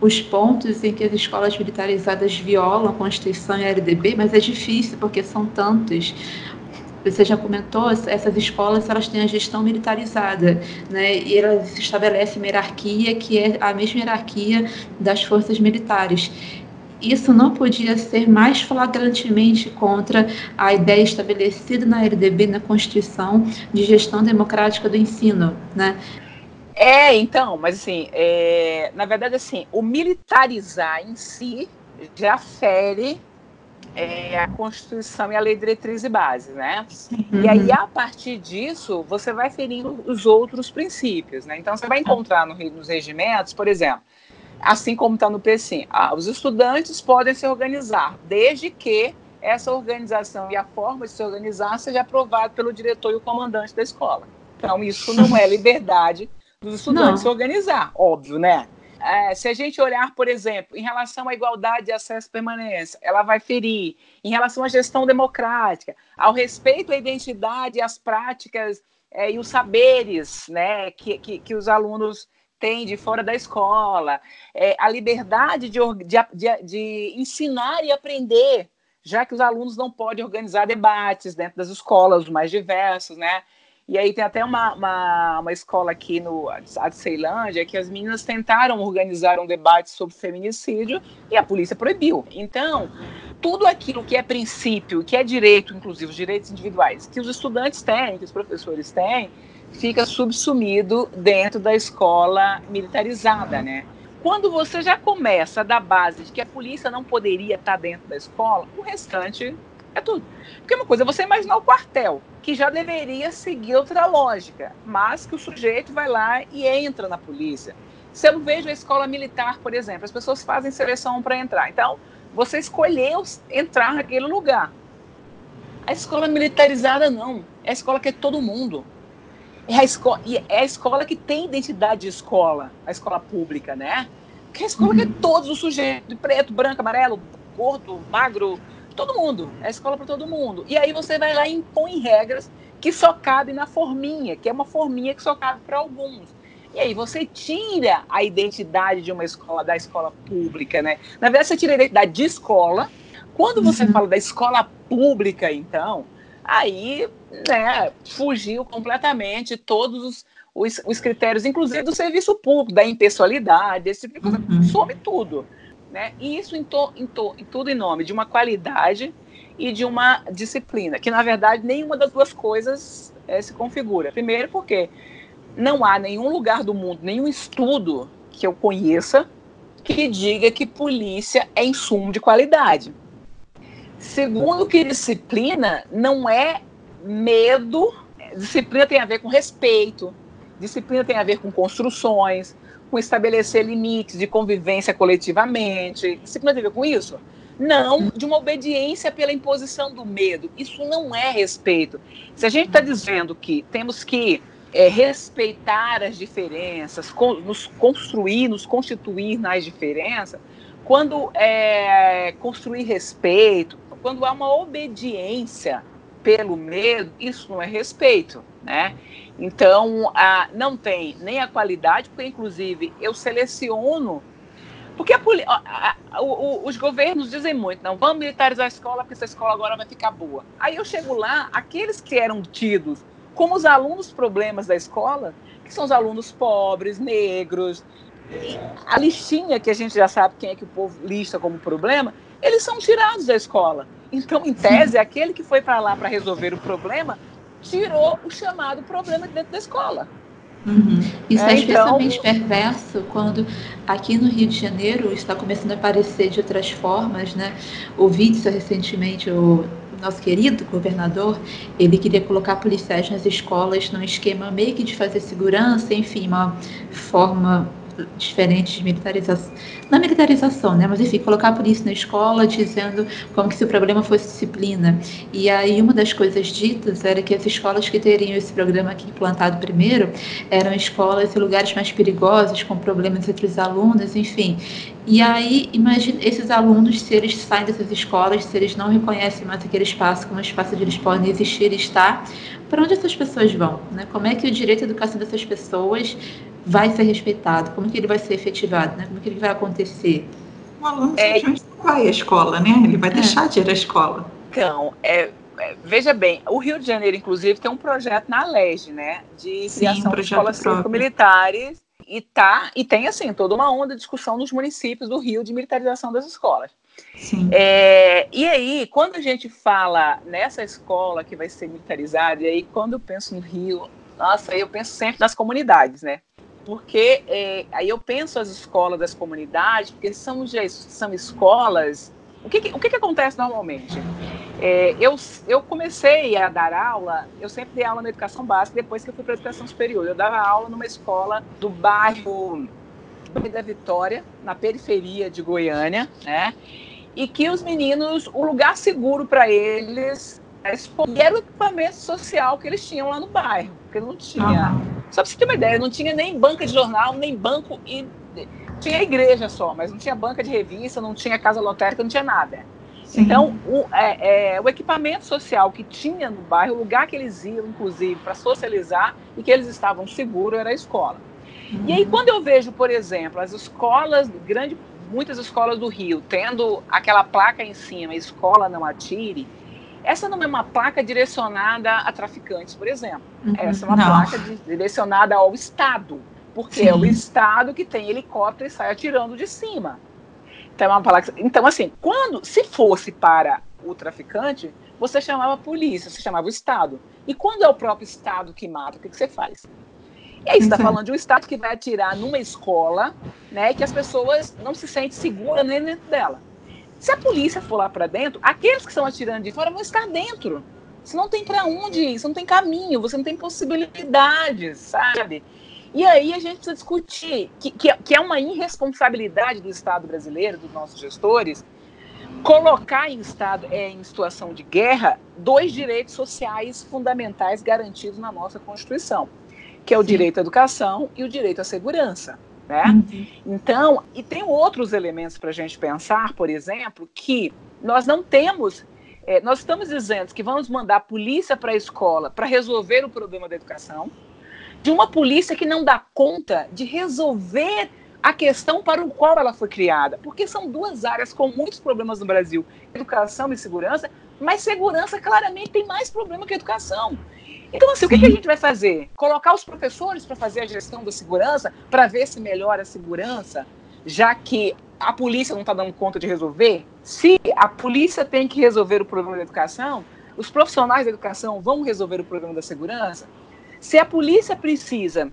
os pontos em que as escolas militarizadas violam a Constituição e a LDB, mas é difícil porque são tantos. Você já comentou, essas escolas elas têm a gestão militarizada, né? E elas estabelecem uma hierarquia que é a mesma hierarquia das forças militares. Isso não podia ser mais flagrantemente contra a ideia estabelecida na LDB, na Constituição, de gestão democrática do ensino, né? É, então, mas assim, é, na verdade, assim, o militarizar em si já fere é, a Constituição e a Lei Diretriz e Base, né? Uhum. E aí, a partir disso, você vai ferindo os outros princípios, né? Então, você vai encontrar no, nos regimentos, por exemplo, assim como está no PSIM, ah, os estudantes podem se organizar, desde que essa organização e a forma de se organizar seja aprovada pelo diretor e o comandante da escola. Então, isso não é [laughs] liberdade dos estudantes Não. se organizar, óbvio, né? É, se a gente olhar, por exemplo, em relação à igualdade de acesso e permanência, ela vai ferir. Em relação à gestão democrática, ao respeito à identidade, às práticas é, e os saberes né, que, que, que os alunos tem de fora da escola, é, a liberdade de, de, de, de ensinar e aprender, já que os alunos não podem organizar debates dentro das escolas, os mais diversos, né? E aí tem até uma, uma, uma escola aqui no a de Ceilândia que as meninas tentaram organizar um debate sobre feminicídio e a polícia proibiu. Então, tudo aquilo que é princípio, que é direito, inclusive os direitos individuais, que os estudantes têm, que os professores têm, fica subsumido dentro da escola militarizada, né? Quando você já começa da base de que a polícia não poderia estar dentro da escola, o restante é tudo. Porque uma coisa é você imaginar o quartel, que já deveria seguir outra lógica, mas que o sujeito vai lá e entra na polícia. Se eu vejo a escola militar, por exemplo, as pessoas fazem seleção para entrar. Então, você escolheu entrar naquele lugar. A escola militarizada não. É a escola que é todo mundo. É a, escola, é a escola que tem identidade de escola, a escola pública, né? Que é a escola uhum. que é todos os sujeitos, preto, branco, amarelo, gordo, magro, todo mundo. É escola para todo mundo. E aí você vai lá e impõe regras que só cabem na forminha, que é uma forminha que só cabe para alguns. E aí você tira a identidade de uma escola da escola pública, né? Na verdade, você tira a identidade de escola. Quando você uhum. fala da escola pública, então, aí, né, fugiu completamente todos os, os, os critérios, inclusive do serviço público, da impessoalidade, esse tipo de coisa, uhum. some tudo. Né? E isso em, to, em, to, em tudo em nome de uma qualidade e de uma disciplina, que na verdade nenhuma das duas coisas é, se configura. Primeiro, porque não há nenhum lugar do mundo, nenhum estudo que eu conheça que diga que polícia é insumo de qualidade. Segundo, que disciplina não é medo, disciplina tem a ver com respeito, disciplina tem a ver com construções, com estabelecer limites de convivência coletivamente. Disciplina tem a ver com isso? Não de uma obediência pela imposição do medo. Isso não é respeito. Se a gente está dizendo que temos que é, respeitar as diferenças, nos construir, nos constituir nas diferenças, quando é, construir respeito, quando há uma obediência pelo medo, isso não é respeito, né? Então, a, não tem nem a qualidade, porque inclusive eu seleciono, porque a, a, a, o, os governos dizem muito, não, vamos militarizar a escola, porque essa escola agora vai ficar boa. Aí eu chego lá, aqueles que eram tidos como os alunos problemas da escola, que são os alunos pobres, negros, a listinha que a gente já sabe quem é que o povo lista como problema, eles são tirados da escola. Então, em tese, [laughs] aquele que foi para lá para resolver o problema tirou o chamado problema dentro da escola. Uhum. Isso é, é especialmente então... perverso quando aqui no Rio de Janeiro está começando a aparecer de outras formas, né? Ouvi isso recentemente, o nosso querido governador, ele queria colocar policiais nas escolas num esquema meio que de fazer segurança, enfim, uma forma diferentes de militarização, não militarização, né, mas enfim, colocar a polícia na escola dizendo como que se o problema fosse disciplina. E aí uma das coisas ditas era que as escolas que teriam esse programa aqui implantado primeiro eram escolas em lugares mais perigosos, com problemas entre os alunos, enfim. E aí, imagine esses alunos, se eles saem dessas escolas, se eles não reconhecem mais aquele espaço como um espaço onde eles podem existir e estar, para onde essas pessoas vão? Né? Como é que o direito à educação dessas pessoas vai ser respeitado? Como que ele vai ser efetivado? Né? Como que ele vai acontecer? O aluno é... simplesmente não vai à escola, né? Ele vai é. deixar de ir à escola. Então, é, é, veja bem, o Rio de Janeiro, inclusive, tem um projeto na LEG, né? De Sim, criação de escolas cívico-militares. E, tá, e tem, assim, toda uma onda de discussão nos municípios do Rio de militarização das escolas. Sim. É, e aí, quando a gente fala nessa escola que vai ser militarizada, e aí quando eu penso no Rio, nossa, eu penso sempre nas comunidades, né? Porque é, aí eu penso as escolas das comunidades, porque são, são escolas. O que, o que, que acontece normalmente? É, eu, eu comecei a dar aula, eu sempre dei aula na educação básica depois que eu fui para a educação superior. Eu dava aula numa escola do bairro da Vitória, na periferia de Goiânia, né? E que os meninos, o lugar seguro para eles era o equipamento social que eles tinham lá no bairro, porque não tinha. Só para você ter uma ideia, não tinha nem banca de jornal, nem banco e tinha igreja só, mas não tinha banca de revista, não tinha casa lotérica, não tinha nada. Sim. Então, o, é, é, o equipamento social que tinha no bairro, o lugar que eles iam, inclusive, para socializar e que eles estavam seguros era a escola. E aí, quando eu vejo, por exemplo, as escolas, grande, muitas escolas do Rio, tendo aquela placa em cima, escola não atire, essa não é uma placa direcionada a traficantes, por exemplo. Uhum, essa é uma não. placa de, direcionada ao Estado, porque Sim. é o Estado que tem helicóptero e sai atirando de cima. Então, é uma placa, então, assim, quando, se fosse para o traficante, você chamava a polícia, você chamava o Estado. E quando é o próprio Estado que mata, o que, que você faz? E aí você está falando de um Estado que vai atirar numa escola, né, que as pessoas não se sentem seguras nem dentro dela. Se a polícia for lá para dentro, aqueles que estão atirando de fora vão estar dentro. Você não tem para onde ir, você não tem caminho, você não tem possibilidades, sabe? E aí a gente precisa discutir que, que, é uma irresponsabilidade do Estado brasileiro, dos nossos gestores, colocar em estado é, em situação de guerra dois direitos sociais fundamentais garantidos na nossa Constituição, que é o Sim. direito à educação e o direito à segurança. Né? Uhum. Então, e tem outros elementos para a gente pensar, por exemplo, que nós não temos, é, nós estamos dizendo que vamos mandar a polícia para a escola para resolver o problema da educação, de uma polícia que não dá conta de resolver a questão para o qual ela foi criada, porque são duas áreas com muitos problemas no Brasil, educação e segurança, mas segurança claramente tem mais problema que educação. Então, assim, Sim. o que, que, a gente vai fazer? Colocar os professores para fazer a gestão da segurança, para ver se melhora a segurança, já que a polícia não está dando conta de resolver? Se a polícia tem que resolver o problema da educação, os profissionais da educação vão resolver o problema da segurança? Se a polícia precisa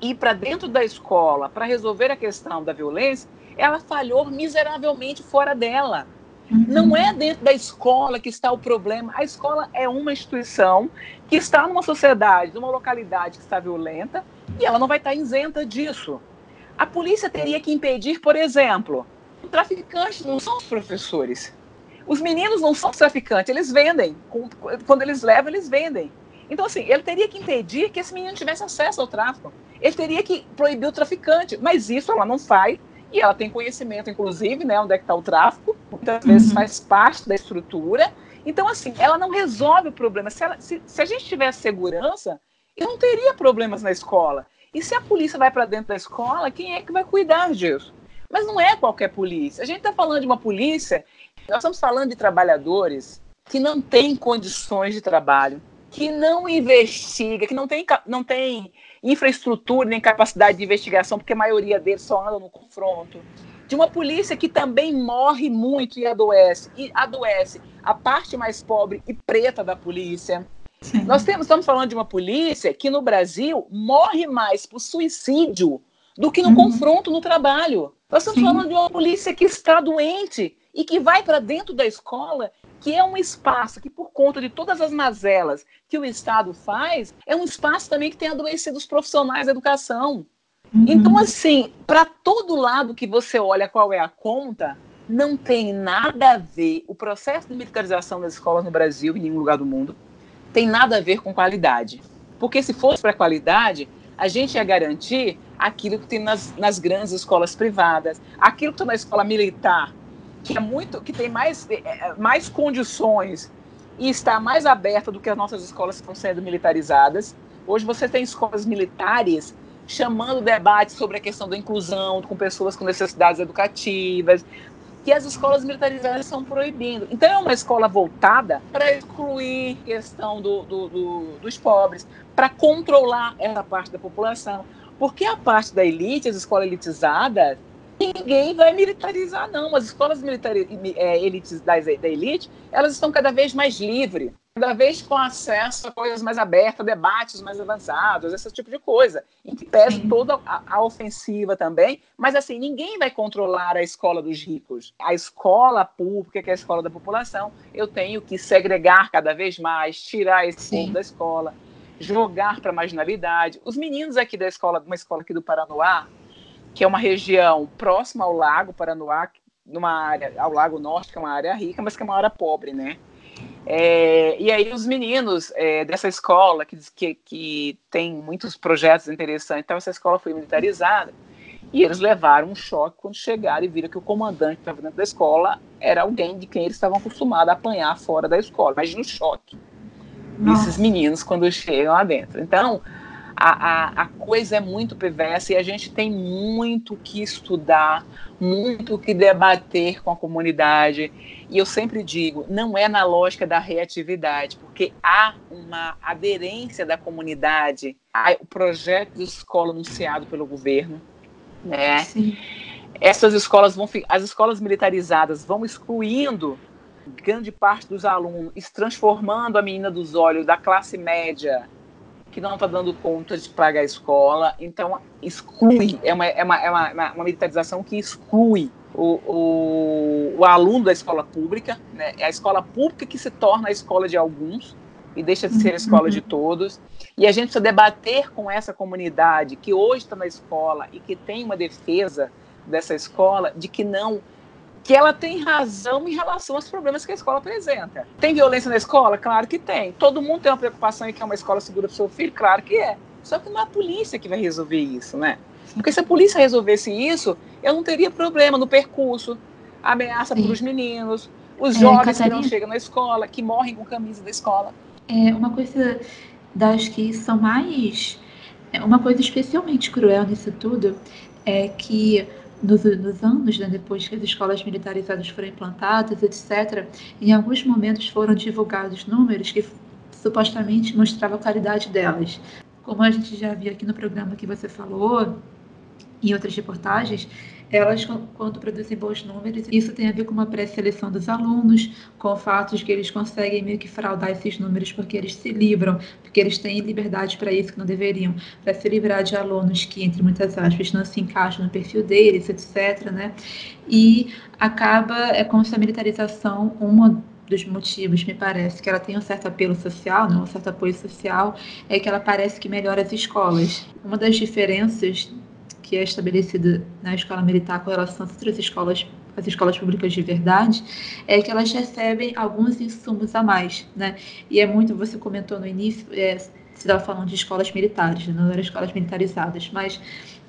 ir para dentro da escola para resolver a questão da violência, ela falhou miseravelmente fora dela. Não é dentro da escola que está o problema. A escola é uma instituição que está numa sociedade, numa localidade que está violenta, e ela não vai estar isenta disso. A polícia teria que impedir, por exemplo, os traficantes não são os professores. Os meninos não são traficantes, eles vendem. Quando eles levam, eles vendem. Então, assim, ele teria que impedir que esse menino tivesse acesso ao tráfico. Ele teria que proibir o traficante, mas isso ela não faz e ela tem conhecimento, inclusive, né, onde é que está o tráfico, muitas vezes uhum. faz parte da estrutura. Então, assim, ela não resolve o problema. Se, ela, se, se a gente tivesse segurança, eu não teria problemas na escola. E se a polícia vai para dentro da escola, quem é que vai cuidar disso? Mas não é qualquer polícia. A gente está falando de uma polícia, nós estamos falando de trabalhadores que não têm condições de trabalho, que não investiga, que não tem, não tem infraestrutura nem capacidade de investigação, porque a maioria deles só anda no confronto. De uma polícia que também morre muito e adoece, e adoece a parte mais pobre e preta da polícia. Sim. Nós temos, estamos falando de uma polícia que no Brasil morre mais por suicídio do que no uhum. confronto no trabalho. Nós estamos Sim. falando de uma polícia que está doente e que vai para dentro da escola que é um espaço que, por conta de todas as mazelas que o Estado faz, é um espaço também que tem adoecido os profissionais da educação. Uhum. Então, assim, para todo lado que você olha qual é a conta, não tem nada a ver o processo de militarização das escolas no Brasil, em nenhum lugar do mundo, tem nada a ver com qualidade. Porque se fosse para qualidade, a gente ia garantir aquilo que tem nas, nas grandes escolas privadas, aquilo que está na escola militar, que é muito, que tem mais, é, é, mais condições e está mais aberta do que as nossas escolas que estão sendo militarizadas. Hoje você tem escolas militares chamando debate sobre a questão da inclusão com pessoas com necessidades educativas, que as escolas militarizadas estão proibindo. Então é uma escola voltada para excluir a questão do, do, do, dos pobres, para controlar essa parte da população. Porque a parte da elite, as escolas elitizadas, ninguém vai militarizar, não. As escolas militares, é, elites da, da elite, elas estão cada vez mais livres, cada vez com acesso a coisas mais abertas, debates mais avançados, esse tipo de coisa, em que pese toda a, a, ofensiva também, mas assim, ninguém vai controlar a escola dos ricos. A escola pública, que é a escola da população, eu tenho que segregar cada vez mais, tirar esse povo da escola, jogar para a marginalidade. Os meninos aqui da escola, uma escola aqui do Paranoá, que é uma região próxima ao Lago Paranoá, numa área, ao Lago Norte, que é uma área rica, mas que é uma área pobre, né? É, e aí os meninos é, dessa escola, que, que, que tem muitos projetos interessantes, então essa escola foi militarizada, e eles levaram um choque quando chegaram e viram que o comandante que estava dentro da escola era alguém de quem eles estavam acostumados a apanhar fora da escola. Imagina o choque desses meninos quando chegam lá dentro. Então, a, a, a coisa é muito perversa e a gente tem muito que estudar, muito que debater com a comunidade. E eu sempre digo, não é na lógica da reatividade, porque há uma aderência da comunidade ao projeto de escola anunciado pelo governo, né? Sim. Essas escolas vão, as escolas militarizadas vão excluindo grande parte dos alunos, transformando a menina dos olhos da classe média que não está dando conta de pagar a escola. Então, exclui, é uma, é uma, é uma, uma militarização que exclui o, o, o, aluno da escola pública. Né? É a escola pública que se torna a escola de alguns e deixa de ser a escola de todos. E a gente precisa debater com essa comunidade que hoje está na escola e que tem uma defesa dessa escola de que não que ela tem razão em relação aos problemas que a escola apresenta. Tem violência na escola? Claro que tem. Todo mundo tem uma preocupação em que é uma escola segura para o seu filho? Claro que é. Só que não é a polícia que vai resolver isso, né? Porque se a polícia resolvesse isso, eu não teria problema no percurso, ameaça para os meninos, os é, jovens Catarina, que não chegam na escola, que morrem com camisa da escola. É uma coisa das que são mais. É uma coisa especialmente cruel nisso tudo é que nos, nos anos, né, depois que as escolas militarizadas foram implantadas, etc., em alguns momentos foram divulgados números que supostamente mostravam a qualidade delas. Como a gente já viu aqui no programa que você falou, em outras reportagens, elas, quando produzem bons números, isso tem a ver com uma pré-seleção dos alunos, com o fato de que eles conseguem meio que fraudar esses números porque eles se livram, porque eles têm liberdade para isso que não deveriam, para se livrar de alunos que, entre muitas aspas, não se encaixam no perfil deles, etc. Né? E acaba, é como se a militarização, uma dos motivos, me parece, que ela tem um certo apelo social, né, um certo apoio social, é que ela parece que melhora as escolas. Uma das diferenças que é estabelecida na escola militar com relação às outras escolas, as escolas públicas de verdade, é que elas recebem alguns insumos a mais, né? E é muito, você comentou no início, é, você estava falando de escolas militares, né? não eram escolas militarizadas, mas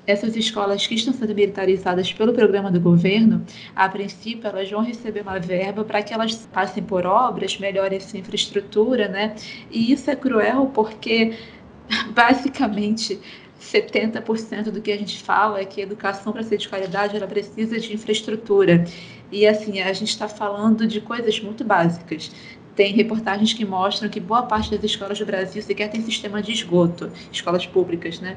essas escolas que estão sendo militarizadas pelo programa do governo, a princípio, elas vão receber uma verba para que elas passem por obras, melhorem sua infraestrutura, né? E isso é cruel porque, [laughs] basicamente, 70% do que a gente fala é que educação para ser de qualidade ela precisa de infraestrutura. E assim, a gente está falando de coisas muito básicas. Tem reportagens que mostram que boa parte das escolas do Brasil sequer tem sistema de esgoto, escolas públicas, né?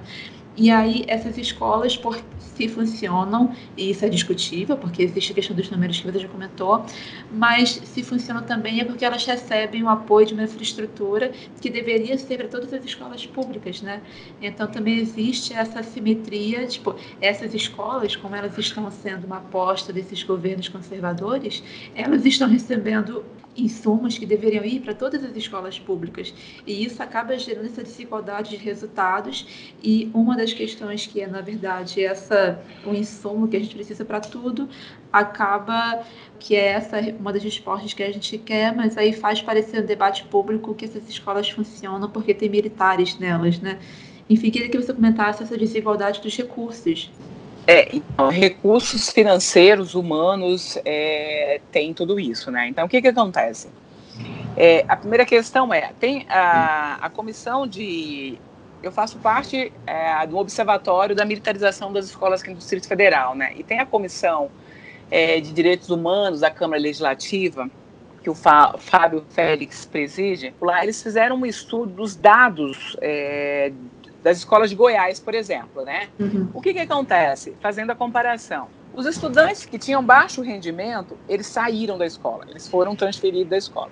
E aí, essas escolas, por se funcionam, e isso é discutível, porque existe a questão dos números que você já comentou, mas se funcionam também é porque elas recebem o apoio de uma infraestrutura que deveria ser para todas as escolas públicas, né? Então, também existe essa simetria, tipo, essas escolas, como elas estão sendo uma aposta desses governos conservadores, elas estão recebendo insumos que deveriam ir para todas as escolas públicas. E isso acaba gerando essa desigualdade de resultados. E uma das questões que é, na verdade, essa o insumo que a gente precisa para tudo, acaba que é essa uma das respostas que a gente quer, mas aí faz parecer no debate público que essas escolas funcionam porque tem militares nelas, né? Enfim, queria que você comentasse essa desigualdade dos recursos. É, então, recursos financeiros, humanos, é, tem tudo isso, né? Então, o que que acontece? É, a primeira questão é, tem a, a comissão de... Eu faço parte é, do observatório da militarização das escolas aqui no Distrito Federal, né? E tem a comissão é, de direitos humanos da Câmara Legislativa, que o Fábio Félix preside. Lá eles fizeram um estudo dos dados é, das escolas de Goiás, por exemplo, né? Uhum. O que, que acontece? Fazendo a comparação. Os estudantes que tinham baixo rendimento, eles saíram da escola, eles foram transferidos da escola.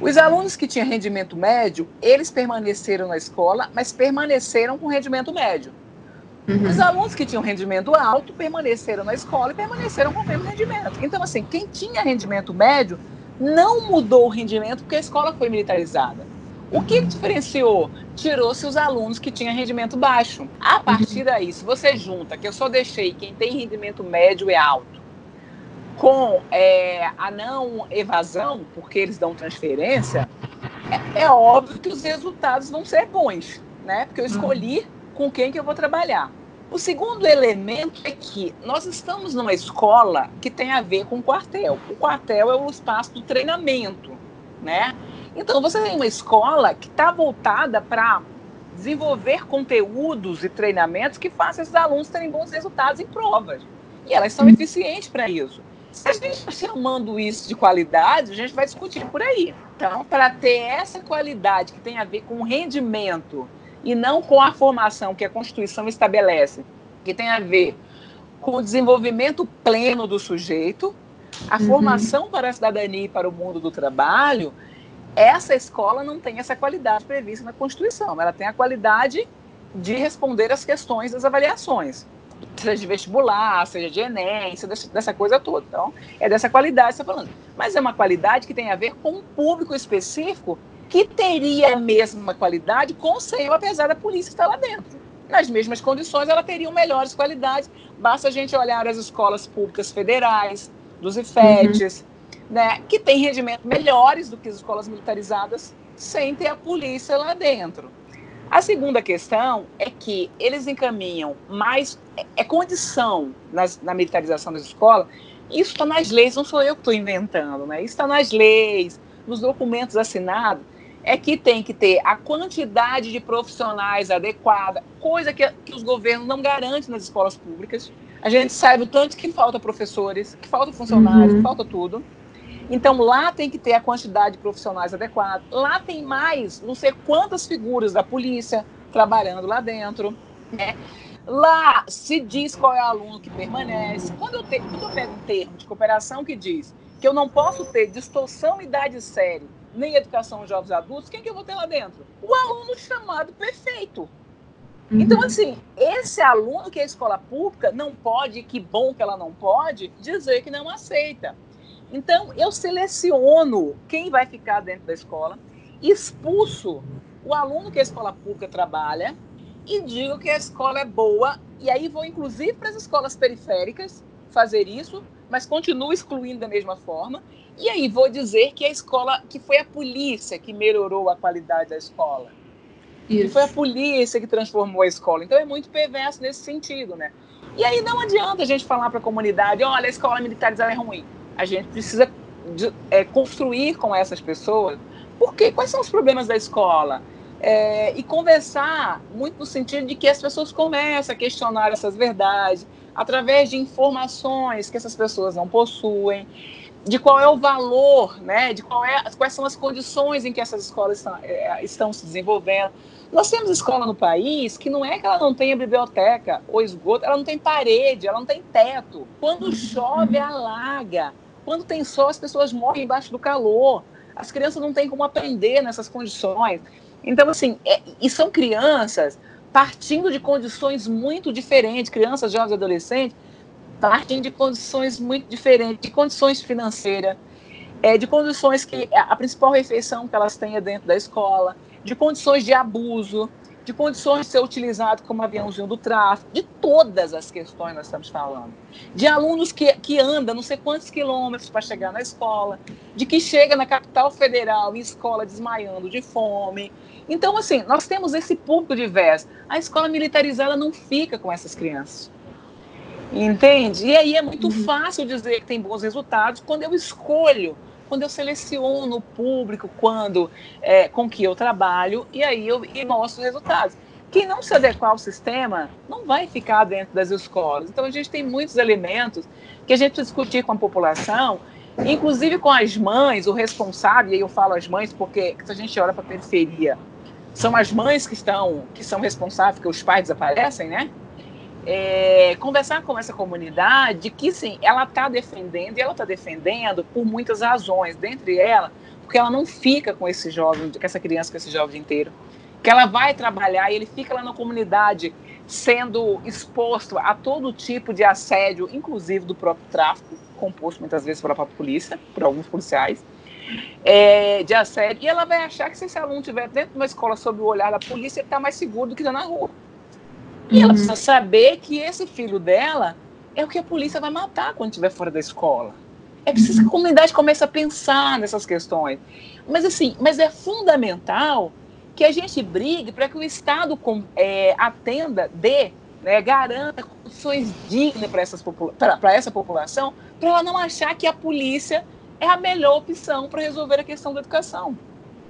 Os alunos que tinham rendimento médio, eles permaneceram na escola, mas permaneceram com rendimento médio. Uhum. Os alunos que tinham rendimento alto permaneceram na escola e permaneceram com o mesmo rendimento. Então, assim, quem tinha rendimento médio não mudou o rendimento porque a escola foi militarizada. O que diferenciou? Tirou-se os alunos que tinham rendimento baixo. A partir daí, se você junta que eu só deixei quem tem rendimento médio e alto com é, a não evasão, porque eles dão transferência, é, é, óbvio que os resultados vão ser bons, né? Porque eu escolhi com quem que eu vou trabalhar. O segundo elemento é que nós estamos numa escola que tem a ver com o quartel. O quartel é o espaço do treinamento, né? Então, você tem uma escola que está voltada para desenvolver conteúdos e treinamentos que façam esses alunos terem bons resultados em provas. E elas são eficientes para isso. Se a gente está chamando isso de qualidade, a gente vai discutir por aí. Então, para ter essa qualidade que tem a ver com o rendimento e não com a formação que a Constituição estabelece, que tem a ver com o desenvolvimento pleno do sujeito, a uhum. formação para a cidadania e para o mundo do trabalho, essa escola não tem essa qualidade prevista na Constituição. Ela tem a qualidade de responder às questões das avaliações, seja de vestibular, seja de Enem, seja dessa coisa toda. Então, é dessa qualidade que você está falando. Mas é uma qualidade que tem a ver com um público específico que teria a mesma qualidade com o SEIO, apesar da polícia estar lá dentro. Nas mesmas condições, ela teria melhores qualidades. Basta a gente olhar as escolas públicas federais, dos IFETs, uhum né, que tem rendimento melhores do que as escolas militarizadas sem ter a polícia lá dentro. A segunda questão é que eles encaminham mais. É, é condição nas, na militarização das escolas. Isso está nas leis, não sou eu que estou inventando, né? Isso está nas leis, nos documentos assinados. É que tem que ter a quantidade de profissionais adequada, coisa que, que os governos não garantem nas escolas públicas. A gente sabe o tanto que falta professores, que falta funcionários, uhum. que falta tudo. Então lá tem que ter a quantidade de profissionais adequada. Lá tem mais, não sei quantas figuras da polícia trabalhando lá dentro, né? Lá se diz qual é o aluno que permanece. Quando eu, te, quando eu pego um termo de cooperação que diz que eu não posso ter distorção idade série nem educação de jovens adultos, quem que eu vou ter lá dentro? O aluno chamado perfeito. Uhum. Então, assim, esse aluno que é escola pública não pode, que bom que ela não pode, dizer que não aceita. Então, eu seleciono quem vai ficar dentro da escola, expulso o aluno que a escola pública trabalha e digo que a escola é boa, e aí vou inclusive para as escolas periféricas fazer isso, mas continuo excluindo da mesma forma. E aí vou dizer que a escola, que foi a polícia que melhorou a qualidade da escola. Isso. Que foi a polícia que transformou a escola. Então é muito perverso nesse sentido, né? E aí não adianta a gente falar para a comunidade, olha, a escola militarizada é ruim a gente precisa de, é, construir com essas pessoas. Porque quais são os problemas da escola? É, e conversar muito no sentido de que as pessoas começam a questionar essas verdades através de informações que essas pessoas não possuem, de qual é o valor, né, de qual é, quais são as condições em que essas escolas estão, é, estão se desenvolvendo. Nós temos escola no país que não é que ela não tenha biblioteca ou esgoto, ela não tem parede, ela não tem teto. Quando chove, alaga. Quando tem sol, as pessoas morrem embaixo do calor. As crianças não têm como aprender nessas condições. Então, assim, é, e são crianças partindo de condições muito diferentes, crianças, jovens e adolescentes, partem de condições muito diferentes, de condições financeiras, é, de condições que a principal refeição que elas têm é dentro da escola, de condições de abuso, de condições de ser utilizado como aviãozinho do tráfico, de todas as questões nós estamos falando. De alunos que, que andam não sei quantos quilômetros para chegar na escola, de que chega na capital federal em escola desmaiando de fome. Então, assim, nós temos esse público diverso. A escola militarizada não fica com essas crianças. Entende? E aí é muito uhum. fácil dizer que tem bons resultados quando eu escolho quando eu seleciono o público, quando é, com que eu trabalho, e aí eu e mostro os resultados. Quem não se adequar ao sistema não vai ficar dentro das escolas. Então a gente tem muitos elementos que a gente precisa discutir com a população, inclusive com as mães, o responsável, e aí eu falo as mães porque se a gente olha para a periferia, são as mães que estão que são responsáveis porque os pais desaparecem, né? É, conversar com essa comunidade que sim, ela está defendendo e ela está defendendo por muitas razões, dentre elas, porque ela não fica com esse jovem, com essa criança, com esse jovem inteiro, que ela vai trabalhar e ele fica lá na comunidade sendo exposto a todo tipo de assédio, inclusive do próprio tráfico, composto muitas vezes pela própria polícia, por alguns policiais, é, de assédio, e ela vai achar que se esse aluno estiver dentro de uma escola sob o olhar da polícia, ele está mais seguro do que na rua. E ela precisa saber que esse filho dela é o que a polícia vai matar quando estiver fora da escola. É preciso que a comunidade comece a pensar nessas questões. Mas assim, mas é fundamental que a gente brigue para que o Estado é, atenda, dê, né, garanta condições dignas para essa população, para ela não achar que a polícia é a melhor opção para resolver a questão da educação.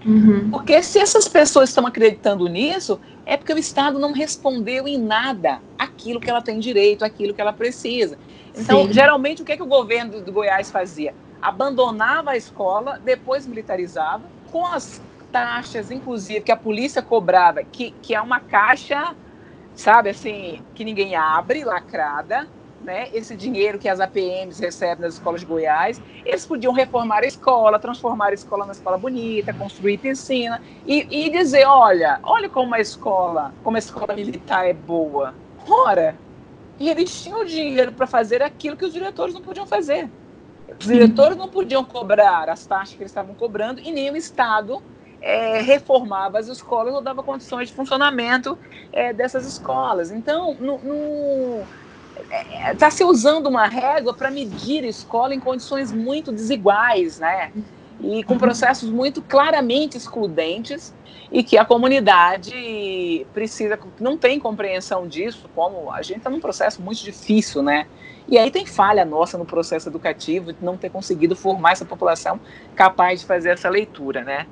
Uhum. Porque se essas pessoas estão acreditando nisso, é porque o Estado não respondeu em nada aquilo que ela tem direito, aquilo que ela precisa. Então, Sim. geralmente, o que, é que o governo do Goiás fazia? Abandonava a escola, depois militarizava, com as taxas, inclusive, que a polícia cobrava, que, que é uma caixa, sabe, assim, que ninguém abre, lacrada, né, esse dinheiro que as APMs recebem nas escolas de Goiás, eles podiam reformar a escola, transformar a escola numa escola bonita, construir piscina e, e dizer, olha, olha como a escola, como a escola militar é boa. Ora, eles tinham dinheiro para fazer aquilo que os diretores não podiam fazer. Os diretores não podiam cobrar as taxas que eles estavam cobrando e nem o Estado é, reformava as escolas ou dava condições de funcionamento é, dessas escolas. Então, no, no está se usando uma régua para medir escola em condições muito desiguais, né? E com processos muito claramente excludentes e que a comunidade precisa, não tem compreensão disso, como a gente está num processo muito difícil, né? E aí tem falha nossa no processo educativo de não ter conseguido formar essa população capaz de fazer essa leitura, né?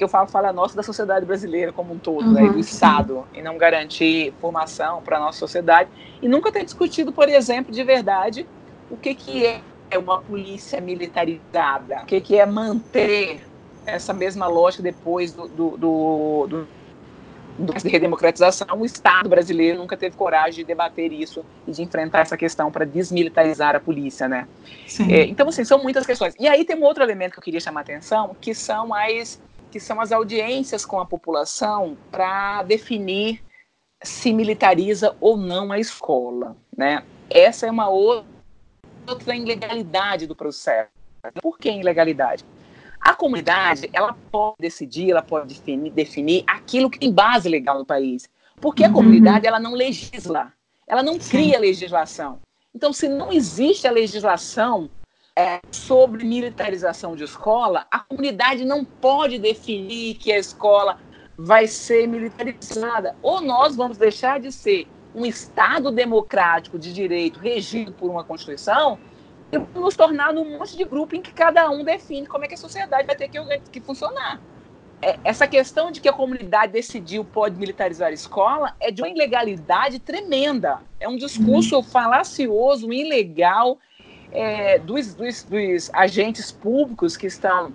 Que eu falo fala nossa da sociedade brasileira como um todo, uhum, né, do Estado, e não garantir formação para a nossa sociedade. E nunca ter discutido, por exemplo, de verdade, o que, que é uma polícia militarizada, o que, que é manter essa mesma lógica depois do, do, do, do de redemocratização, o Estado brasileiro nunca teve coragem de debater isso e de enfrentar essa questão para desmilitarizar a polícia, né? É, então, assim, são muitas questões. E aí tem um outro elemento que eu queria chamar a atenção, que são as que são as audiências com a população para definir se militariza ou não a escola, né? Essa é uma outra ilegalidade do processo. Por que ilegalidade? A comunidade, ela pode decidir, ela pode definir, definir aquilo que tem base legal no país. Porque a uhum. comunidade, ela não legisla, ela não cria legislação. Então, se não existe a legislação é, sobre militarização de escola, a comunidade não pode definir que a escola vai ser militarizada. Ou nós vamos deixar de ser um Estado democrático de direito regido por uma Constituição e nos tornar num monte de grupo em que cada um define como é que a sociedade vai ter que, que funcionar. É, essa questão de que a comunidade decidiu pode militarizar a escola é de uma ilegalidade tremenda. É um discurso uhum. falacioso, ilegal, é, dos, dos, dos, agentes públicos que estão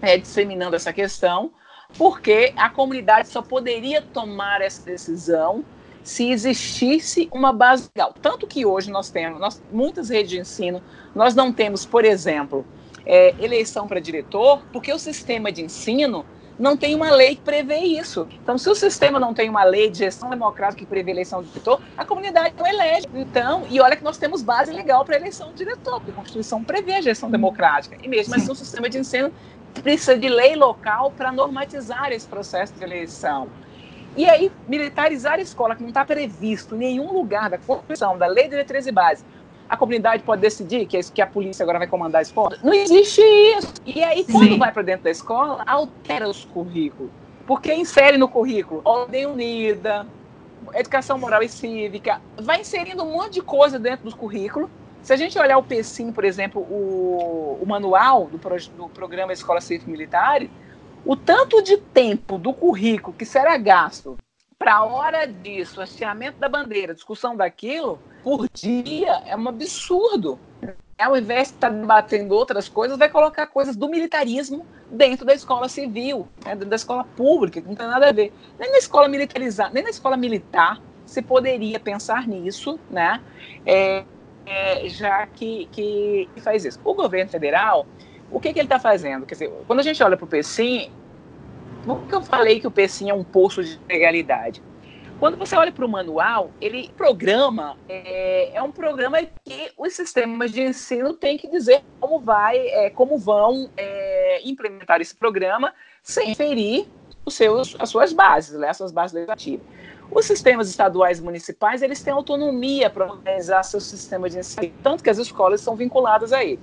é, disseminando essa questão, porque a comunidade só poderia tomar essa decisão se existisse uma base legal. Tanto que hoje nós temos, nós, muitas redes de ensino, nós não temos, por exemplo, é, eleição para diretor, porque o sistema de ensino não tem uma lei que prevê isso. Então, se o sistema não tem uma lei de gestão democrática que prevê eleição de diretor, a comunidade não elege. Então, e olha que nós temos base legal para eleição de diretor, porque a Constituição prevê a gestão democrática. E mesmo assim, o sistema de ensino precisa de lei local para normatizar esse processo de eleição. E aí, militarizar a escola, que não está previsto em nenhum lugar da Constituição, da Lei de Diretrizes e Base, a comunidade pode decidir que, que a polícia agora vai comandar a escola. Não existe isso. E aí, quando Sim. vai para dentro da escola, altera os currículos. Porque insere no currículo ordem unida, educação moral e cívica, vai inserindo um monte de coisa dentro do currículo. Se a gente olhar o PSIM, por exemplo, o, o manual do, pro, do programa Escola Cívica Militar, o tanto de tempo do currículo que será gasto para a hora disso, hasteamento da bandeira, discussão daquilo, por dia, é um absurdo. Ao invés de estar tá debatendo outras coisas, vai colocar coisas do militarismo dentro da escola civil, né, da escola pública, que não tem nada a ver. Nem na escola militarizada, nem na escola militar se poderia pensar nisso, né? É, é, já que, que faz isso. O governo federal, o que, que ele está fazendo? Quer dizer, quando a gente olha para o PCIM, por que eu falei que o PECIM é um poço de legalidade? Quando você olha para o manual, ele programa é, é, um programa que os sistemas de ensino têm que dizer como vai, é, como vão é, implementar esse programa sem ferir os seus, as suas bases, né, as suas bases legislativas. Os sistemas estaduais e municipais eles têm autonomia para organizar seu sistema de ensino, tanto que as escolas são vinculadas a ele.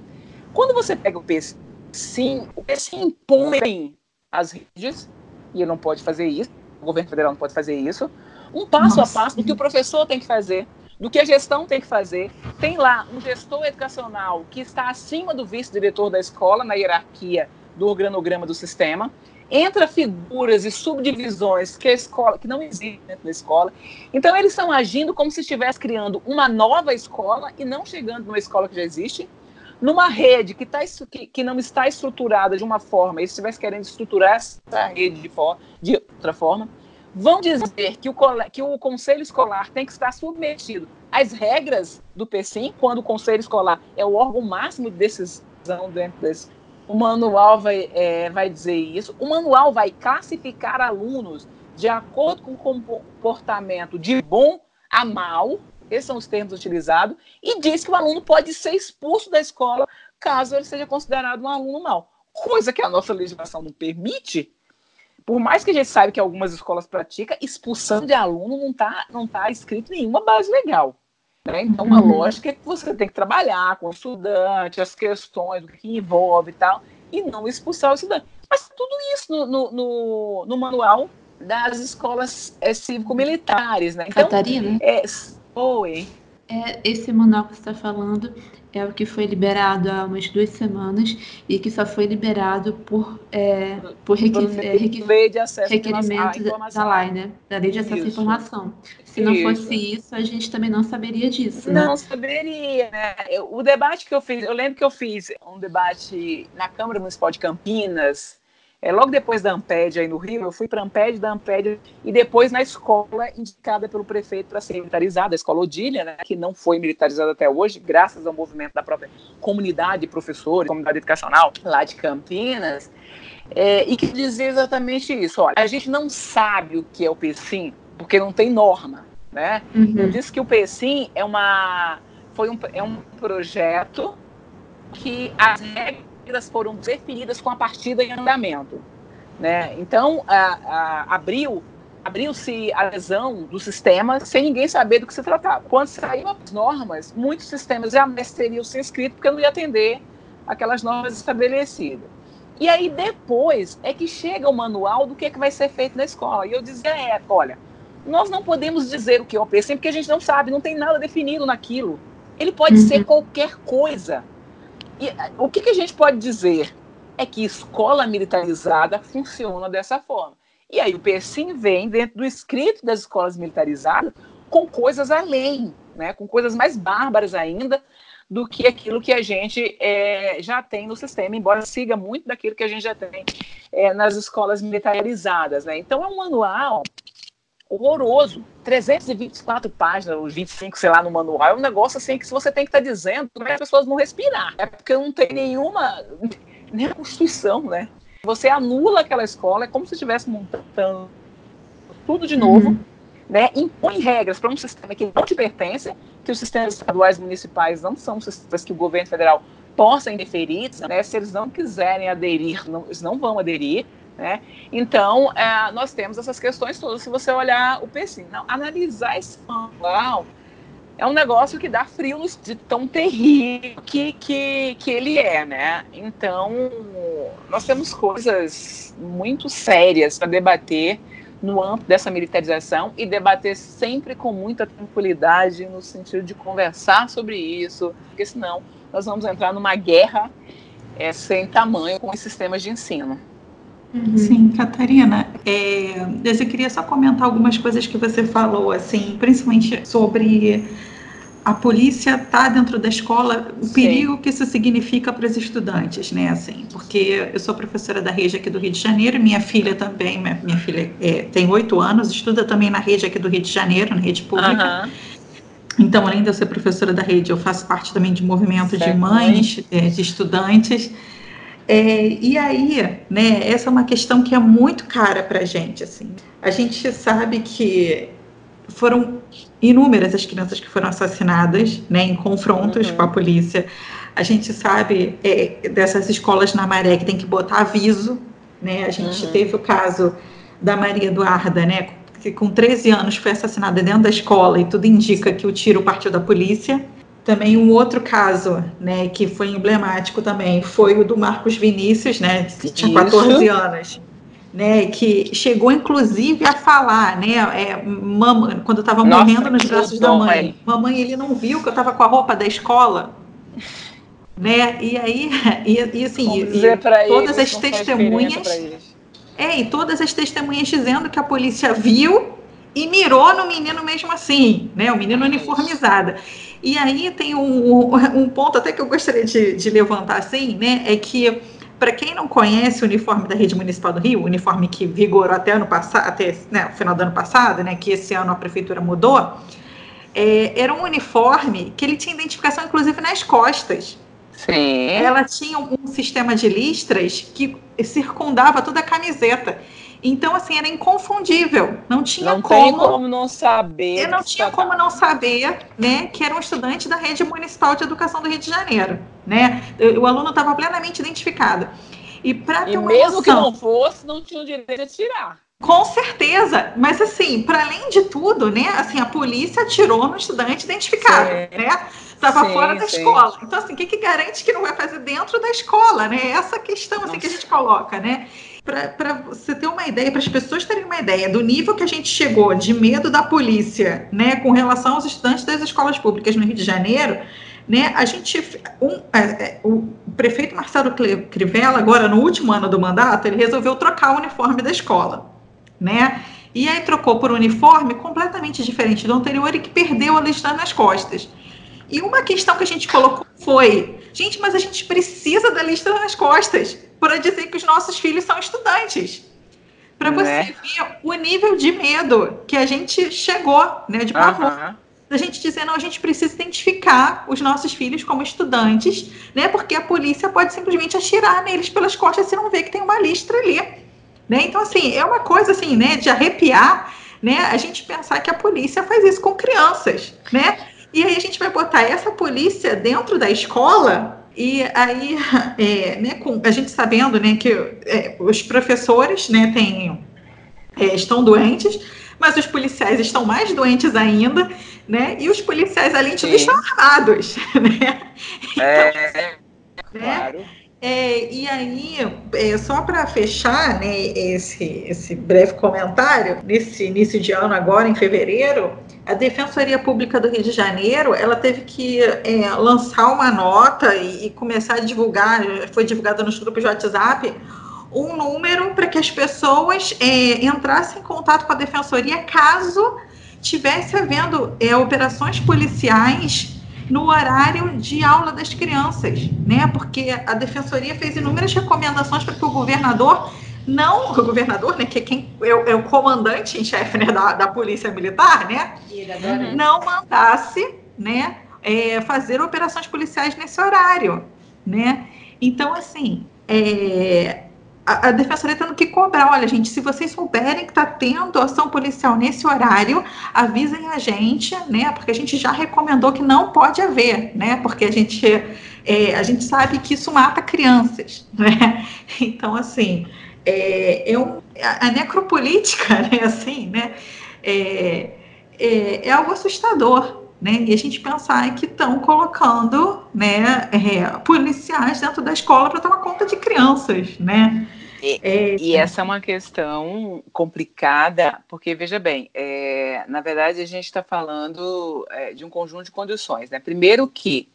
Quando você pega o PECIM, o PECIM impõe as redes, e ele não pode fazer isso, o governo federal não pode fazer isso, um passo Nossa. a passo do que o professor tem que fazer, do que a gestão tem que fazer. Tem lá um gestor educacional que está acima do vice-diretor da escola na hierarquia do organograma do sistema, entra figuras e subdivisões que a escola que não existem dentro da escola. Então eles estão agindo como se estivesse criando uma nova escola e não chegando numa escola que já existe, numa rede que, tá, que, que não está estruturada de uma forma, e se estivesse querendo estruturar essa rede de, de outra forma, vão dizer que o, que o conselho escolar tem que estar submetido às regras do PSIM, quando o conselho escolar é o órgão máximo de decisão dentro desse. O manual vai, é, vai dizer isso. O manual vai classificar alunos de acordo com o comportamento de bom a mal, esses são os termos utilizados, e diz que o aluno pode ser expulso da escola caso ele seja considerado um aluno mau. Coisa que a nossa legislação não permite, por mais que a gente saiba que algumas escolas praticam, expulsão de aluno não está não tá escrito em nenhuma base legal. Né? Então, a uhum. lógica é que você tem que trabalhar com o estudante, as questões, o que envolve e tal, e não expulsar o estudante. Mas tudo isso no, no, no, no manual das escolas é, cívico-militares. Né? Então, Catarina? É, oi. É, esse manual que você está falando é o que foi liberado há umas duas semanas e que só foi liberado por, é, por requis, é, requerimento da lei, né? Da lei de acesso isso. à informação. Se não isso. fosse isso, a gente também não saberia disso. Né? Não saberia, né? o debate que eu fiz, eu lembro que eu fiz um debate na Câmara Municipal de Campinas, é, logo depois da Amped aí no Rio, eu fui para a Amped, da Amped, e depois na escola indicada pelo prefeito para ser militarizada, a escola Odília, né, que não foi militarizada até hoje, graças ao movimento da própria comunidade de professores, comunidade educacional lá de Campinas, é, e que dizia exatamente isso. Olha, a gente não sabe o que é o PSIM, porque não tem norma. Né? Uhum. Eu disse que o PSIM é, uma, foi um, é um projeto que as regras regras foram definidas com a partida em andamento. Né? Então, a, a, abriu abriu-se a lesão do sistema sem ninguém saber do que se tratava. Quando saíram as normas, muitos sistemas jamais teriam se inscrito porque não ia atender aquelas normas estabelecidas. E aí depois é que chega o manual do que, é que vai ser feito na escola. E eu dizia, é, olha, nós não podemos dizer o que é o PC porque a gente não sabe, não tem nada definido naquilo. Ele pode uhum. ser qualquer coisa. E o que, que a gente pode dizer? É que escola militarizada funciona dessa forma. E aí o PSIM vem dentro do escrito das escolas militarizadas com coisas além, né, com coisas mais bárbaras ainda do que aquilo que a gente é, já tem no sistema, embora siga muito daquilo que a gente já tem é, nas escolas militarizadas. Né? Então é um manual horroroso. 324 páginas, os 25, sei lá, no manual. É um negócio assim que se você tem que estar tá dizendo, as pessoas vão respirar. É porque não tem nenhuma. [laughs] nem a Constituição, né? Você anula aquela escola, é como se estivesse montando tudo de novo, uhum. né? Impõe regras para um sistema que não te pertence, que os sistemas estaduais municipais não são sistemas que o governo federal possa interferir, né? Se eles não quiserem aderir, não, eles não vão aderir. Né? Então, é, nós temos essas questões todas. Se você olhar o PSIM, não, analisar esse manual é um negócio que dá frio de tão terrível que, que, que ele é, né? Então, nós temos coisas muito sérias para debater no âmbito dessa militarização e debater sempre com muita tranquilidade, no sentido de conversar sobre isso, porque senão nós vamos entrar numa guerra é, sem tamanho com os sistemas de ensino. Uhum. Sim, Catarina, é, eu queria só comentar algumas coisas que você falou, assim, principalmente sobre a polícia tá dentro da escola, o Sim. perigo que isso significa para os estudantes, né, assim, porque eu sou professora da rede aqui do Rio de Janeiro, minha filha também, minha, minha filha é, tem oito anos, estuda também na rede aqui do Rio de Janeiro, na rede pública. Uhum. Então, além de eu ser professora da rede, eu faço parte também de movimento certo. de mães, é, de estudantes, é, e aí, né, essa é uma questão que é muito cara para a gente. Assim. A gente sabe que foram inúmeras as crianças que foram assassinadas né, em confrontos uhum. com a polícia. A gente sabe é, dessas escolas na maré que tem que botar aviso. Né? A gente uhum. teve o caso da Maria Eduarda, né, que com 13 anos foi assassinada dentro da escola e tudo indica que o tiro partiu da polícia. Também um outro caso, né, que foi emblemático também, foi o do Marcos Vinícius, né, que tinha 14 Isso. anos, né, que chegou inclusive a falar, né, é, mam, quando estava morrendo nos braços da mãe, mamãe, ele não viu que eu estava com a roupa da escola. né? E aí, [laughs] e, e assim, e, todas as testemunhas. É, e todas as testemunhas dizendo que a polícia viu e mirou no menino mesmo assim, né? O menino uniformizado. E aí tem um, [laughs] um ponto até que eu gostaria de, de levantar assim, né? É que para quem não conhece o uniforme da rede municipal do Rio, o uniforme que vigorou até ano passado, até né, o final do ano passado, né? Que esse ano a prefeitura mudou, é, era um uniforme que ele tinha identificação, inclusive, nas costas. Sim. Ela tinha um sistema de listras que circundava toda a camiseta. Então, assim, era inconfundível. Não tinha não como. Não como não saber. não tinha como não saber, né, que era um estudante da rede municipal de educação do Rio de Janeiro, né? O aluno estava plenamente identificado. E para ter uma mesmo noção, que não fosse, não tinha o direito de tirar. Com certeza, mas assim, para além de tudo, né, assim, a polícia atirou no estudante identificado, sim. né? Estava fora da sim. escola. Então, assim, o que, que garante que não vai fazer dentro da escola, né? Essa questão assim, que a gente coloca, né? Para você ter uma ideia, para as pessoas terem uma ideia do nível que a gente chegou de medo da polícia, né, com relação aos estudantes das escolas públicas no Rio de Janeiro, né, a gente, um, é, é, o prefeito Marcelo Crivella, agora no último ano do mandato, ele resolveu trocar o uniforme da escola né? E aí trocou por um uniforme completamente diferente do anterior e que perdeu a lista nas costas. E uma questão que a gente colocou foi: gente, mas a gente precisa da lista nas costas para dizer que os nossos filhos são estudantes. Para você é. ver o nível de medo que a gente chegou, né? De pavor. Da gente dizer, não, a gente precisa identificar os nossos filhos como estudantes, né? Porque a polícia pode simplesmente atirar neles pelas costas se não vê que tem uma lista ali. Né? Então, assim, é uma coisa assim, né, de arrepiar, né, a gente pensar que a polícia faz isso com crianças, né? E aí a gente vai botar essa polícia dentro da escola e aí, [laughs] é, né, com, a gente sabendo, né, que é, os professores, né, têm, é, estão doentes, mas os policiais estão mais doentes ainda, né? E os policiais, além de tudo, estão armados, [laughs] né? Então, é, né? claro. É, e aí, é, só para fechar né, esse, esse breve comentário, nesse início de ano, agora em fevereiro, a Defensoria Pública do Rio de Janeiro ela teve que é, lançar uma nota e, e, começar a divulgar, foi divulgada nos grupos de WhatsApp, um número para que as pessoas é, entrassem em contato com a Defensoria caso tivesse havendo é, operações policiais no horário de aula das crianças, né? Porque a defensoria fez inúmeras recomendações para que o governador não o governador, né, que é quem é, o, é o comandante em chefe né, da, da polícia militar, né, não mandasse, né, é, fazer operações policiais nesse horário, né. Então, assim, é, a, a defensoria tendo que cobrar, olha, gente, se vocês souberem que está tendo ação policial nesse horário, avisem a gente, né? Porque a gente já recomendou que não pode haver, né? Porque a gente, é, a gente sabe que isso mata crianças, [laughs] né? Então, assim, é, é um, a, a necropolítica, [laughs] né? Assim, né? É, é, é algo assustador, né? E a gente pensar que estão colocando né, é, policiais dentro da escola para tomar conta de crianças, né? E, é, e, essa é uma questão complicada, porque, veja bem, é, na verdade a gente está falando é, de um conjunto de condições. Né? Primeiro que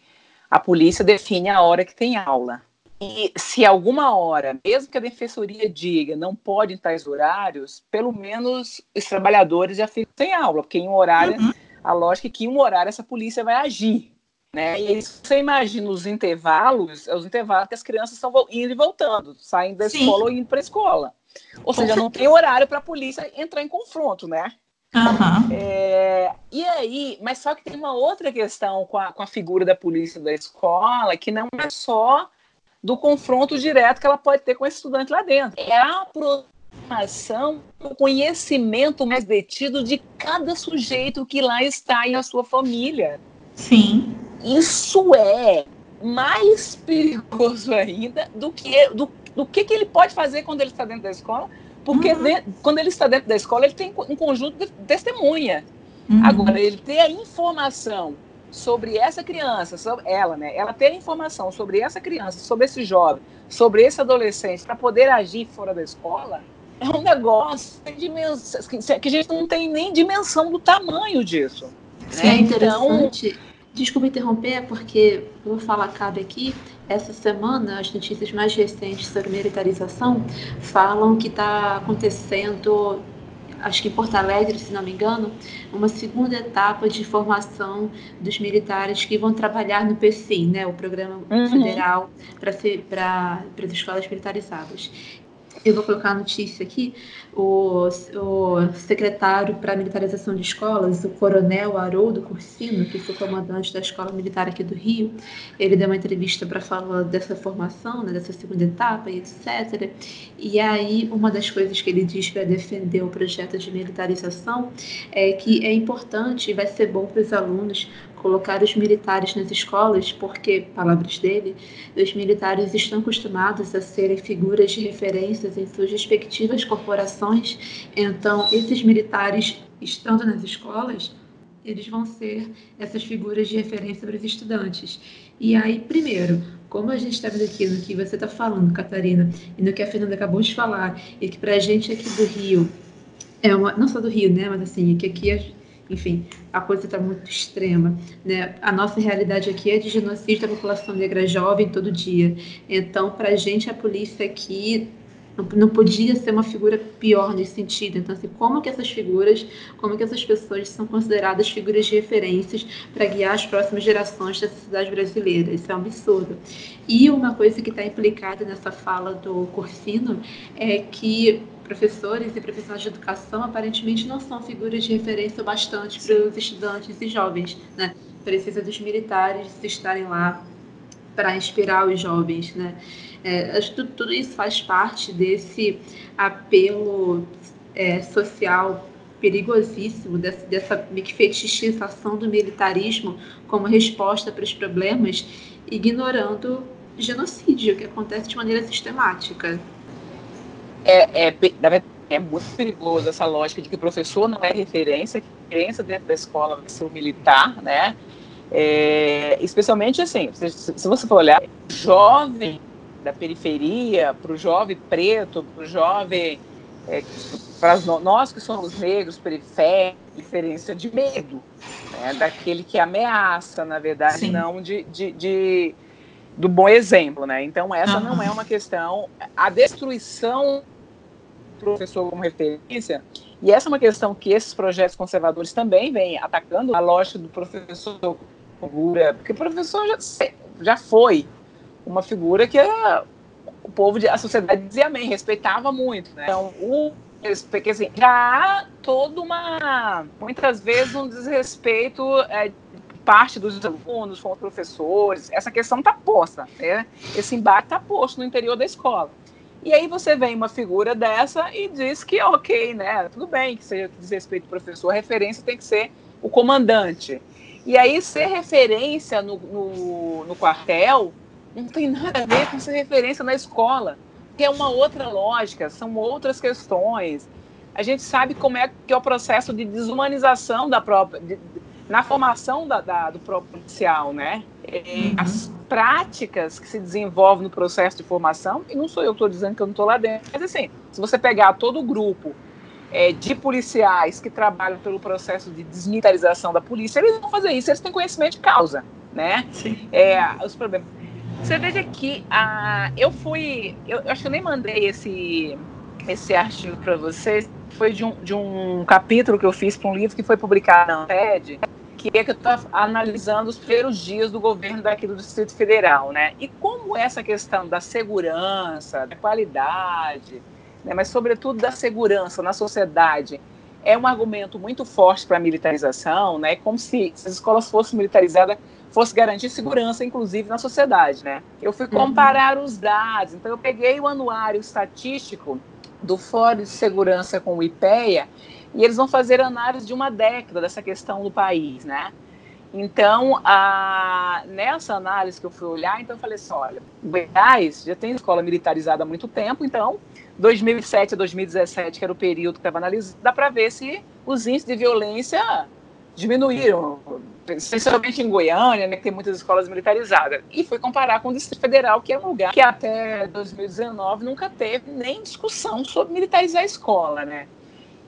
a polícia define a hora que tem aula. E se alguma hora, mesmo que a defensoria diga não pode em tais horários, pelo menos os trabalhadores já ficam sem aula, porque em um horário uhum a lógica é que em um horário essa polícia vai agir. Né? E aí, você imagina os intervalos, os intervalos que as crianças estão indo e voltando, saindo da Sim. escola ou indo para a escola. Ou seja, não tem horário para a polícia entrar em confronto, né? Uhum. É, e aí, mas só que tem uma outra questão com a, com a figura da polícia da escola, que não é só do confronto direto que ela pode ter com esse estudante lá dentro. É a informação, o conhecimento mais detido de cada sujeito que lá está e a sua família. Sim. Isso é mais perigoso ainda do que do, do que, que ele pode fazer quando ele está dentro da escola, porque uhum. de, quando ele está dentro da escola ele tem um conjunto de testemunha. Uhum. Agora ele ter a informação sobre essa criança, sobre ela, né? Ela ter informação sobre essa criança, sobre esse jovem, sobre esse adolescente para poder agir fora da escola é um negócio que a gente não tem nem dimensão do tamanho disso. Né? É interessante. Então, Desculpa interromper, porque vou falar cabe aqui. Essa semana, as notícias mais recentes sobre militarização falam que está acontecendo acho que em Porto Alegre, se não me engano, uma segunda etapa de formação dos militares que vão trabalhar no PCI, né, o Programa uhum. Federal para as escolas militarizadas. Eu vou colocar a notícia aqui. O, o secretário para militarização de escolas, o coronel Haroldo Cursino, que foi comandante da escola militar aqui do Rio, ele deu uma entrevista para falar dessa formação, né, dessa segunda etapa e etc. E aí, uma das coisas que ele diz para defender o projeto de militarização é que é importante e vai ser bom para os alunos colocar os militares nas escolas, porque, palavras dele, os militares estão acostumados a serem figuras de referências em suas respectivas corporações, então esses militares estando nas escolas, eles vão ser essas figuras de referência para os estudantes. E aí, primeiro, como a gente está vendo aqui no que você está falando, Catarina, e no que a Fernanda acabou de falar, e que para a gente aqui do Rio, é uma, não só do Rio, né, mas assim, que aqui enfim, a coisa está muito extrema. Né? A nossa realidade aqui é de genocídio da população negra jovem todo dia. Então, para a gente, a polícia aqui não podia ser uma figura pior nesse sentido. Então, assim, como que essas figuras, como que essas pessoas são consideradas figuras de referências para guiar as próximas gerações da sociedade brasileira? Isso é um absurdo. E uma coisa que está implicada nessa fala do Corsino é que professores e profissionais de educação aparentemente não são figuras de referência bastante para os estudantes e jovens, né? Precisa dos militares estarem lá para inspirar os jovens, né? É, tudo, tudo, isso faz parte desse apelo é, social perigosíssimo, dessa, dessa fetichização do militarismo como resposta para os problemas, ignorando genocídio que acontece de maneira sistemática é, é, é muito perigoso essa lógica de que o professor não é referência, que referência dentro da escola vai ser o militar, né? É, especialmente assim, se, se, você for olhar, jovem da periferia, para o jovem preto, para o jovem, é, para nós que somos negros periféricos, diferença de medo, né? daquele que ameaça, na verdade, Sim. não de, de, de, do bom exemplo, né? Então essa não é uma questão, a destruição professor como referência. E essa é uma questão que esses projetos conservadores também vêm atacando a lógica do professor figura, porque o professor já, já foi uma figura que o povo, a sociedade dizia amém, respeitava muito. Né? Então, o porque assim, já há toda uma, muitas vezes, um desrespeito é, parte dos alunos com os professores. Essa questão está posta, né? Esse embate está posto no interior da escola. E aí você vem uma figura dessa e diz que ok, né? Tudo bem que seja que diz respeito ao professor, referência tem que ser o comandante. E aí ser referência no, no, no quartel não tem nada a ver com ser referência na escola, que é uma outra lógica, são outras questões. A gente sabe como é que é o processo de desumanização da própria, de, na formação da, da, do próprio policial, né? Uhum. As práticas que se desenvolvem no processo de formação, e não sou eu que estou dizendo que eu não estou lá dentro, mas assim, se você pegar todo o grupo é, de policiais que trabalham pelo processo de desmilitarização da polícia, eles vão fazer isso, eles têm conhecimento de causa, né? Sim. É, os problemas. Você veja que a, eu fui, eu, eu acho que eu nem mandei esse, esse artigo para vocês, foi de um, de um capítulo que eu fiz para um livro que foi publicado na TED, que é que eu estou analisando os primeiros dias do governo daqui do Distrito Federal, né? E como essa questão da segurança, da qualidade, né, mas sobretudo da segurança na sociedade, é um argumento muito forte para a militarização, né? Como se, se as escolas fossem militarizadas, fosse garantir segurança, inclusive, na sociedade, né? Eu fui comparar uhum. os dados, então eu peguei o anuário estatístico do Fórum de Segurança com o IPEA e eles vão fazer análise de uma década dessa questão no país, né? Então, a, nessa análise que eu fui olhar, então eu falei assim, olha, Goiás já tem escola militarizada há muito tempo, então 2007 a 2017, que era o período que estava analisando, dá para ver se os índices de violência diminuíram, especialmente em Goiânia, né, que tem muitas escolas militarizadas. E foi comparar com o Distrito Federal, que é um lugar que até 2019 nunca teve nem discussão sobre militarizar a escola, né?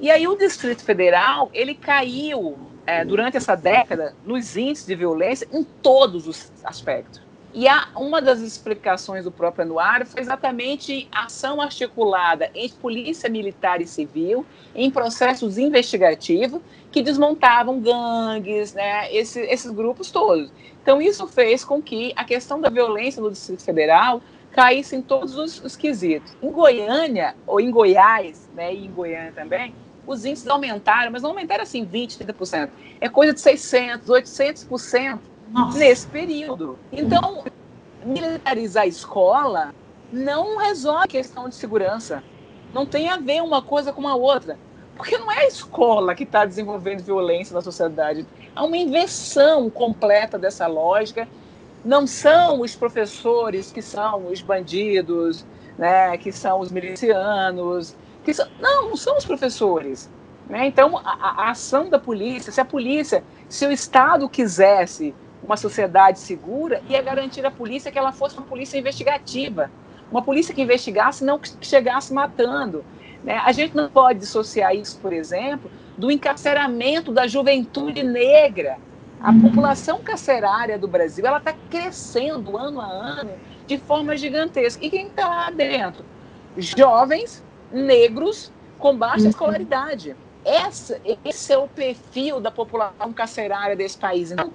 E aí o Distrito Federal, ele caiu é, durante essa década nos índices de violência em todos os aspectos. E a, uma das explicações do próprio anuário foi exatamente a ação articulada entre polícia militar e civil em processos investigativos que desmontavam gangues, né, esse, esses grupos todos. Então, isso fez com que a questão da violência no Distrito Federal caísse em todos os, os quesitos. Em Goiânia, ou em Goiás, né, e em Goiânia também, os índices aumentaram, mas não aumentaram assim 20%, 30%. É coisa de 600%, 800% Nossa. nesse período. Então, militarizar a escola não resolve a questão de segurança. Não tem a ver uma coisa com a outra. Porque não é a escola que está desenvolvendo violência na sociedade. Há uma inversão completa dessa lógica. Não são os professores que são os bandidos, né, que são os milicianos. Que são... Não, não são os professores. Né? Então, a, a ação da polícia, se a polícia, se o Estado quisesse uma sociedade segura, ia garantir à polícia que ela fosse uma polícia investigativa. Uma polícia que investigasse, não que chegasse matando. Né? A gente não pode dissociar isso, por exemplo, do encarceramento da juventude negra. A uhum. população carcerária do Brasil ela está crescendo ano a ano de forma gigantesca. E quem está lá dentro? Jovens negros com baixa uhum. escolaridade. Essa, esse é o perfil da população carcerária desse país. Então,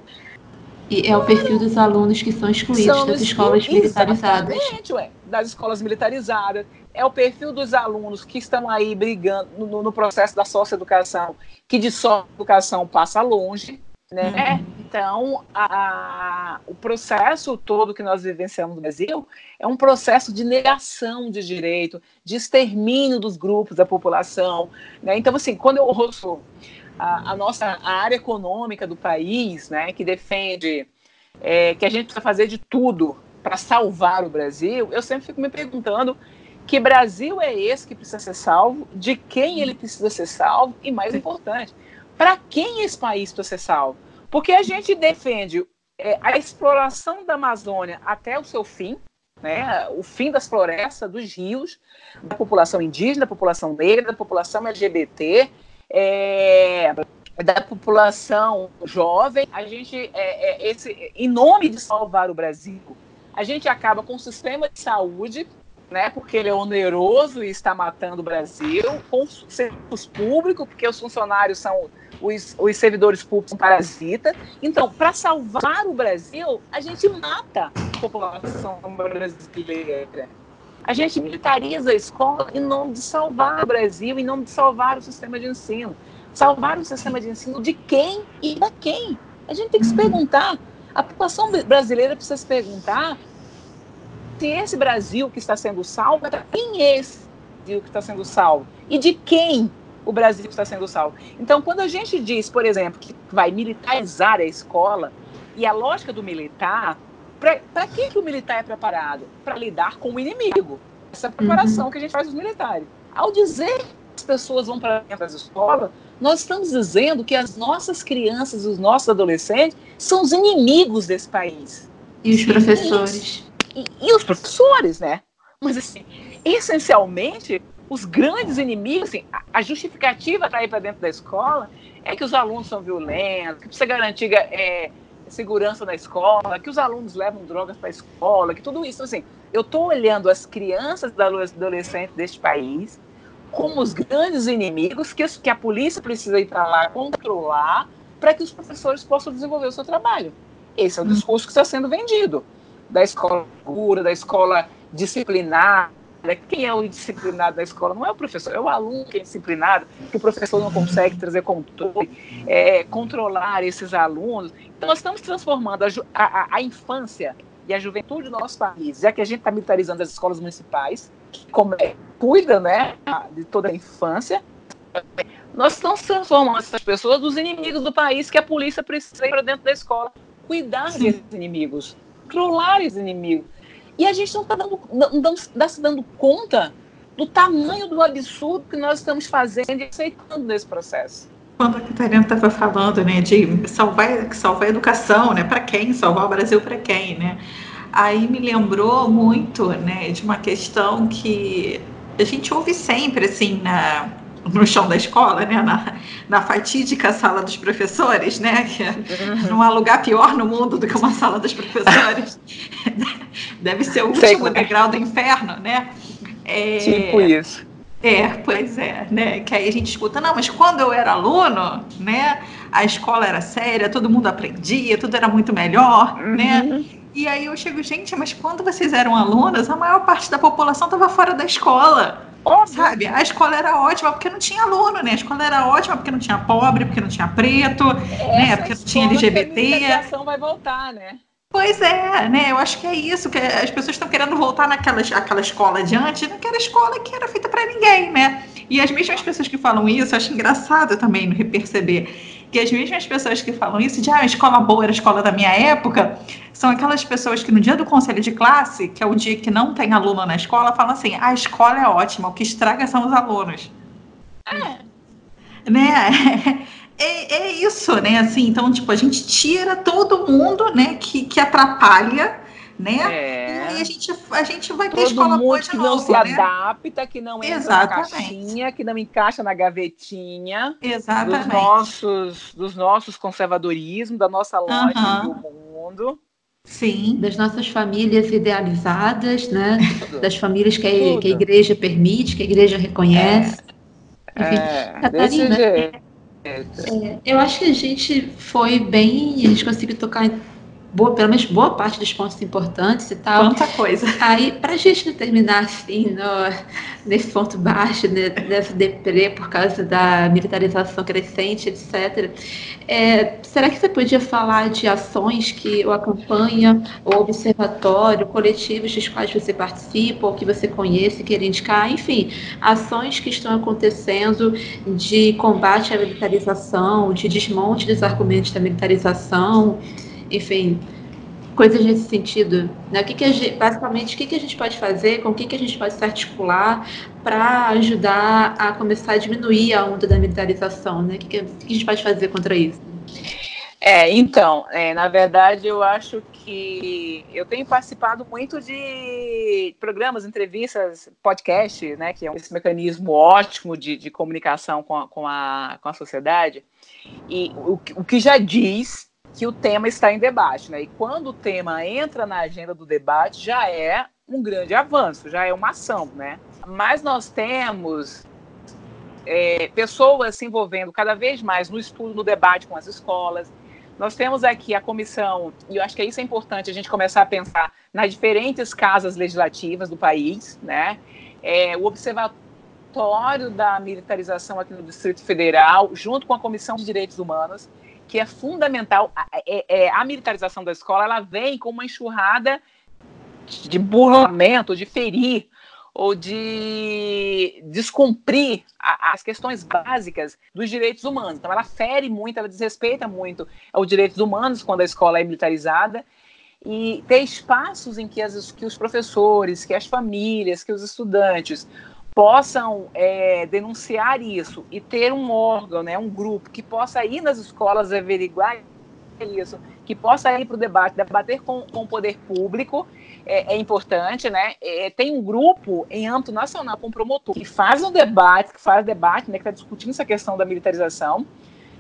e é o perfil dos alunos que são excluídos são das escolas militarizadas. Ué, das escolas militarizadas. É o perfil dos alunos que estão aí brigando no, no processo da socioeducação, que de socioeducação passa longe, né? Uhum. Então, a, a, o processo todo que nós vivenciamos no Brasil é um processo de negação de direito, de extermínio dos grupos da população. Né? Então, assim, quando eu ouço a, a nossa a área econômica do país, né, que defende é, que a gente precisa fazer de tudo para salvar o Brasil, eu sempre fico me perguntando que Brasil é esse que precisa ser salvo, de quem ele precisa ser salvo e, mais importante, para quem esse país precisa ser salvo. Porque a gente defende é, a exploração da Amazônia até o seu fim, né, o fim das florestas, dos rios, da população indígena, da população negra, da população LGBT, é, da população jovem, a gente, é, é, esse, em nome de salvar o Brasil, a gente acaba com o sistema de saúde, né, porque ele é oneroso e está matando o Brasil, com os serviços públicos, porque os funcionários são os, os servidores públicos são parasitas. Então, para salvar o Brasil, a gente mata a população brasileira. A gente militariza a escola em nome de salvar o Brasil, em nome de salvar o sistema de ensino. Salvar o sistema de ensino de quem e da quem? A gente tem que se perguntar. A população brasileira precisa se perguntar se esse Brasil que está sendo salvo, quem é esse Brasil que está sendo salvo? E de quem o Brasil está sendo salvo? Então, quando a gente diz, por exemplo, que vai militarizar a escola, e a lógica do militar para que, que o militar é preparado? Para lidar com o inimigo. Essa é a preparação uhum. que a gente faz dos militares. Ao dizer que as pessoas vão para dentro das escolas, nós estamos dizendo que as nossas crianças, os nossos adolescentes, são os inimigos desse país. E os professores. E, e, os professores, né? Mas, assim, essencialmente, os grandes inimigos, assim, a, a justificativa para ir para dentro da escola é que os alunos são violentos, que precisa garantir é, segurança na escola, que os alunos levam drogas para a escola, que tudo isso, assim, eu estou olhando as crianças e adolescentes deste país como os grandes inimigos que, que a polícia precisa ir para lá controlar para que os professores possam desenvolver o seu trabalho. Esse é o discurso que está sendo vendido da escola pura, da escola disciplinar, quem é o disciplinado da escola? Não é o professor, é o aluno que é disciplinado, que o professor não consegue trazer controle, é, controlar esses alunos. Então, nós estamos transformando a, a, a infância e a juventude do nosso país, já que a gente está militarizando as escolas municipais, que como, é, cuida né, de toda a infância, nós estamos transformando essas pessoas dos inimigos do país que a polícia precisa ir para dentro da escola, cuidar desses inimigos, controlar esses inimigos. E a gente não está dando, não tá se dando conta do tamanho do absurdo que nós estamos fazendo e aceitando nesse processo. Quando a Catarina estava falando, né, de salvar, salvar a educação, né, para quem? Salvar o Brasil para quem, né? Aí me lembrou muito, né, de uma questão que a gente ouve sempre, assim, na, no chão da escola, né? Na, na fatídica sala dos professores, né? Que é, uhum. não há lugar pior no mundo do que uma sala dos professores. [laughs] Deve ser o último degrau do inferno, né? É, tipo isso. É, pois é, né? Que aí a gente escuta, não, mas quando eu era aluno, né? A escola era séria, todo mundo aprendia, tudo era muito melhor, né? uhum. né? E aí eu chego, gente, mas quando vocês eram alunas, a maior parte da população estava fora da escola. Sabe? A escola era ótima porque não tinha aluno, né? A escola era ótima porque não tinha pobre, porque não tinha preto, né? Porque não tinha LGBT. A vai voltar, né? Pois é, né? Eu acho que é isso, que as pessoas estão querendo voltar naquela aquela escola de antes, naquela escola que era feita para ninguém, né? E as mesmas pessoas que falam isso, eu acho engraçado também no reperceber que as mesmas pessoas que falam isso, de ah, a escola boa era a escola da minha época, são aquelas pessoas que no dia do conselho de classe, que é o dia que não tem aluno na escola, falam assim: a escola é ótima, o que estraga são os alunos. É. Né? [laughs] É, é isso, né? Assim, então, tipo, a gente tira todo mundo, né, que, que atrapalha né? É. E a gente, a gente vai ter Todo escola boa de que novo, não se né? adapta, que não entra Exatamente. na caixinha, que não encaixa na gavetinha Exatamente. dos nossos, dos nossos conservadorismos, da nossa lógica uhum. do mundo. Sim. Das nossas famílias idealizadas, né? Das famílias que a, que a igreja permite, que a igreja reconhece. É. Enfim, é, Catarina, é, é, eu acho que a gente foi bem, a gente conseguiu tocar boa, pelo menos boa parte dos pontos importantes e tal. Quanta coisa. Aí, para a gente não terminar assim, no, nesse ponto baixo, né, nesse deprê por causa da militarização crescente, etc., é, será que você podia falar de ações que ou a campanha, ou observatório, coletivos dos quais você participa, ou que você conhece, queira indicar, enfim, ações que estão acontecendo de combate à militarização, de desmonte dos argumentos da militarização, enfim, coisas nesse sentido. Né? O que, que gente, basicamente, o que, que a gente pode fazer, com o que, que a gente pode se articular para ajudar a começar a diminuir a onda da militarização? Né? O que, que, que a gente pode fazer contra isso? É, então, é, na verdade, eu acho que eu tenho participado muito de programas, entrevistas, podcast, né, que é esse mecanismo ótimo de, de comunicação com a, com, a, com a sociedade, e o, o que já diz que o tema está em debate, né? E quando o tema entra na agenda do debate, já é um grande avanço, já é uma ação, né? Mas nós temos é, pessoas se envolvendo cada vez mais no estudo, no debate com as escolas. Nós temos aqui a comissão, e eu acho que isso é importante a gente começar a pensar nas diferentes casas legislativas do país, né? É, o Observatório da Militarização aqui no Distrito Federal, junto com a Comissão de Direitos Humanos, que é fundamental. É, é, a militarização da escola ela vem com uma enxurrada de burlamento, de ferir ou de descumprir a, as questões básicas dos direitos humanos. Então, ela fere muito, ela desrespeita muito os direitos humanos quando a escola é militarizada. E ter espaços em que, as, que os professores, que as famílias, que os estudantes possam é, denunciar isso e ter um órgão, né, um grupo que possa ir nas escolas averiguar isso, que possa ir para o debate, debater com, com o poder público, é, é importante, né? É, tem um grupo em âmbito nacional com um promotor que faz um debate, que faz debate, né, que está discutindo essa questão da militarização,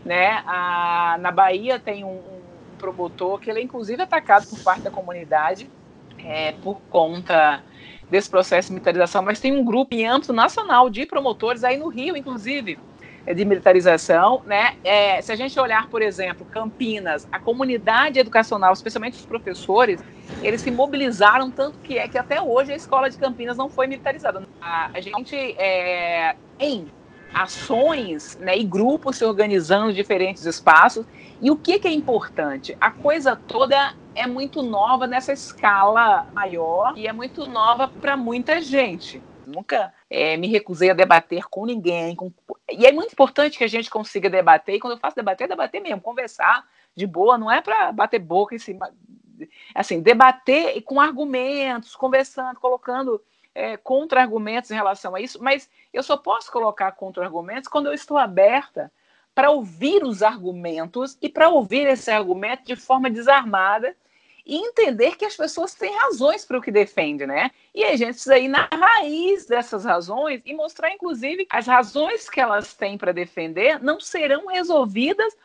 né? A, na Bahia tem um, um promotor que ele é inclusive atacado por parte da comunidade é, por conta desse processo de militarização, mas tem um grupo em âmbito nacional de promotores, aí no Rio, inclusive, é de militarização, né? É, se a gente olhar, por exemplo, Campinas, a comunidade educacional, especialmente os professores, eles se mobilizaram tanto que é que até hoje a escola de Campinas não foi militarizada. A, a gente é, em ações né, e grupos se organizando em diferentes espaços. E o que, que é importante? A coisa toda é muito nova nessa escala maior e é muito nova para muita gente. Nunca é, me recusei a debater com ninguém. Com... E é muito importante que a gente consiga debater. E quando eu faço debater, é debater mesmo, conversar de boa, não é para bater boca em cima. Assim, debater com argumentos, conversando, colocando é, contra-argumentos em relação a isso, mas eu só posso colocar contra-argumentos quando eu estou aberta para ouvir os argumentos e para ouvir esse argumento de forma desarmada e entender que as pessoas têm razões para o que defendem, né? E a gente precisa ir na raiz dessas razões e mostrar, inclusive, as razões que elas têm para defender não serão resolvidas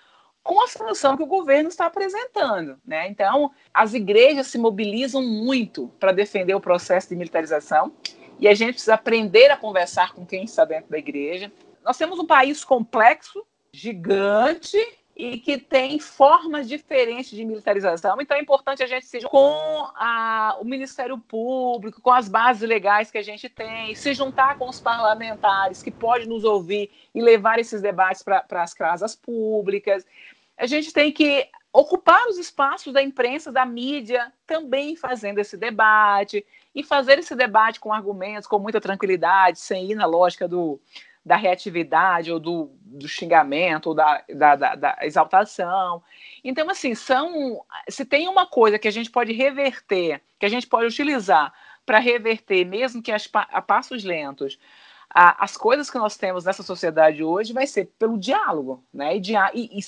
com a solução que o governo está apresentando. Né? Então, as igrejas se mobilizam muito para defender o processo de militarização e a gente precisa aprender a conversar com quem está dentro da igreja. Nós temos um país complexo, gigante, e que tem formas diferentes de militarização. Então é importante a gente se com a, o Ministério Público, com as bases legais que a gente tem, se juntar com os parlamentares que podem nos ouvir e levar esses debates para as casas públicas. A gente tem que ocupar os espaços da imprensa, da mídia, também fazendo esse debate e fazer esse debate com argumentos, com muita tranquilidade, sem ir na lógica do da reatividade ou do, do xingamento ou da, da, da, da, exaltação. Então, assim, são. Se tem uma coisa que a gente pode reverter, que a gente pode utilizar para reverter, mesmo que as, a passos lentos, a, as coisas que nós temos nessa sociedade hoje, vai ser pelo diálogo, né? E, e, e,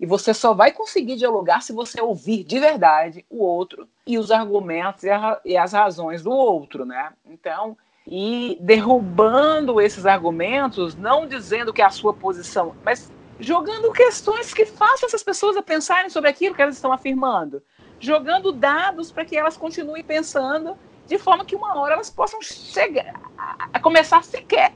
e você só vai conseguir dialogar se você ouvir de verdade o outro e os argumentos e, a, e as razões do outro, né? Então e derrubando esses argumentos, não dizendo que é a sua posição, mas jogando questões que façam essas pessoas a pensarem sobre aquilo que elas estão afirmando, jogando dados para que elas continuem pensando de forma que uma hora elas possam chegar a começar sequer,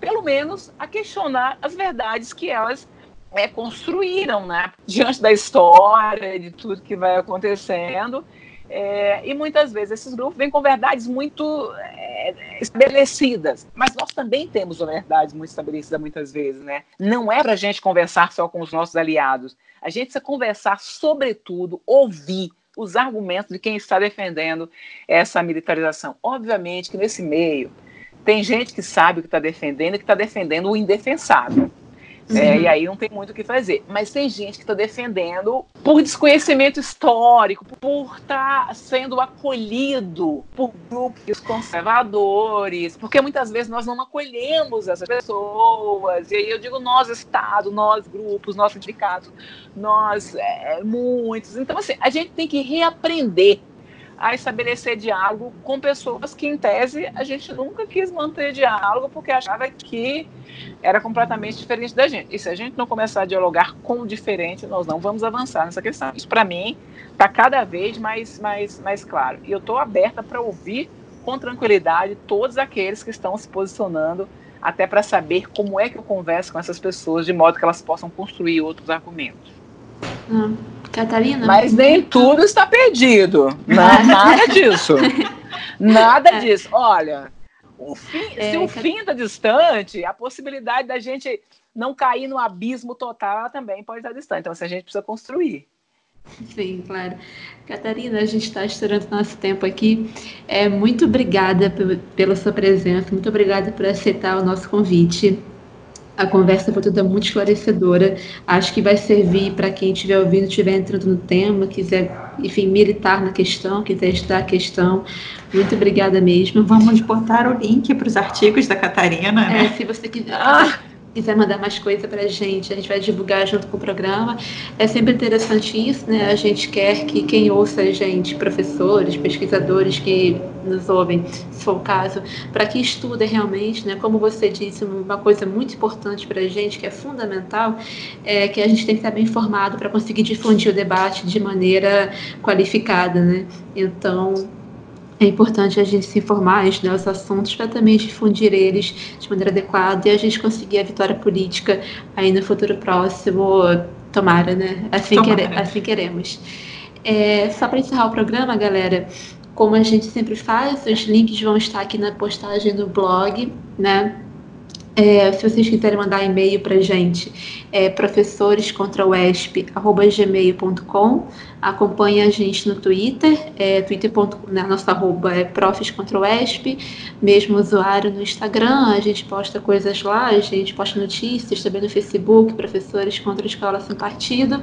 pelo menos, a questionar as verdades que elas é, construíram, né? Diante da história, de tudo que vai acontecendo. É, e muitas vezes esses grupos vêm com verdades muito é, estabelecidas, mas nós também temos verdades muito estabelecidas muitas vezes, né? Não é para a gente conversar só com os nossos aliados, a gente precisa conversar, sobretudo, ouvir os argumentos de quem está defendendo essa militarização. Obviamente que nesse meio tem gente que sabe o que está defendendo e que está defendendo o indefensável. É, e aí não tem muito o que fazer. Mas tem gente que está defendendo por desconhecimento histórico, por estar tá sendo acolhido por grupos conservadores, porque muitas vezes nós não acolhemos essas pessoas. E aí eu digo nós, Estado, nós, grupos, nós, sindicatos, nós, é, muitos. Então, assim, a gente tem que reaprender a estabelecer diálogo com pessoas que, em tese, a gente nunca quis manter diálogo porque achava que era completamente diferente da gente. E se a gente não começar a dialogar com o diferente, nós não vamos avançar nessa questão. Isso, para mim, está cada vez mais, mais, mais claro. E eu estou aberta para ouvir com tranquilidade todos aqueles que estão se posicionando, até para saber como é que eu converso com essas pessoas, de modo que elas possam construir outros argumentos. Hum. Catarina? Mas nem tudo está perdido. Não, [laughs] nada disso. Nada é. disso. Olha, o fim, é, se o fim está distante, a possibilidade da gente não cair no abismo total também pode estar distante. Então, assim, a gente precisa construir. Sim, claro. Catarina, a gente está estourando nosso tempo aqui. É, muito obrigada pela sua presença, muito obrigada por aceitar o nosso convite. A conversa foi toda muito esclarecedora. Acho que vai servir para quem estiver ouvindo, estiver entrando no tema, quiser, enfim, militar na questão, quiser estudar a questão. Muito obrigada mesmo. Vamos botar o link para os artigos da Catarina, né? É, se você quiser. Ah! quiser mandar mais coisa para a gente, a gente vai divulgar junto com o programa. É sempre interessante isso, né? A gente quer que quem ouça a gente, professores, pesquisadores que nos ouvem, se for o caso, para que estudem realmente, né? Como você disse, uma coisa muito importante para a gente, que é fundamental, é que a gente tem que estar bem informado para conseguir difundir o debate de maneira qualificada, né? Então, é importante a gente se informar, estudar os assuntos para também difundir eles de maneira adequada e a gente conseguir a vitória política aí no futuro próximo. Tomara, né? Assim, Tomara. Assim queremos. É, só para encerrar o programa, galera, como a gente sempre faz, os links vão estar aqui na postagem do blog, né? É, se vocês quiserem mandar e-mail para gente, é professorescontrauesp.gmail.com Acompanhe a gente no Twitter, é, twitter. Né, nossa arroba é profs contra o ESP, mesmo usuário no Instagram, a gente posta coisas lá, a gente posta notícias também no Facebook, professores contra a escola sem partido.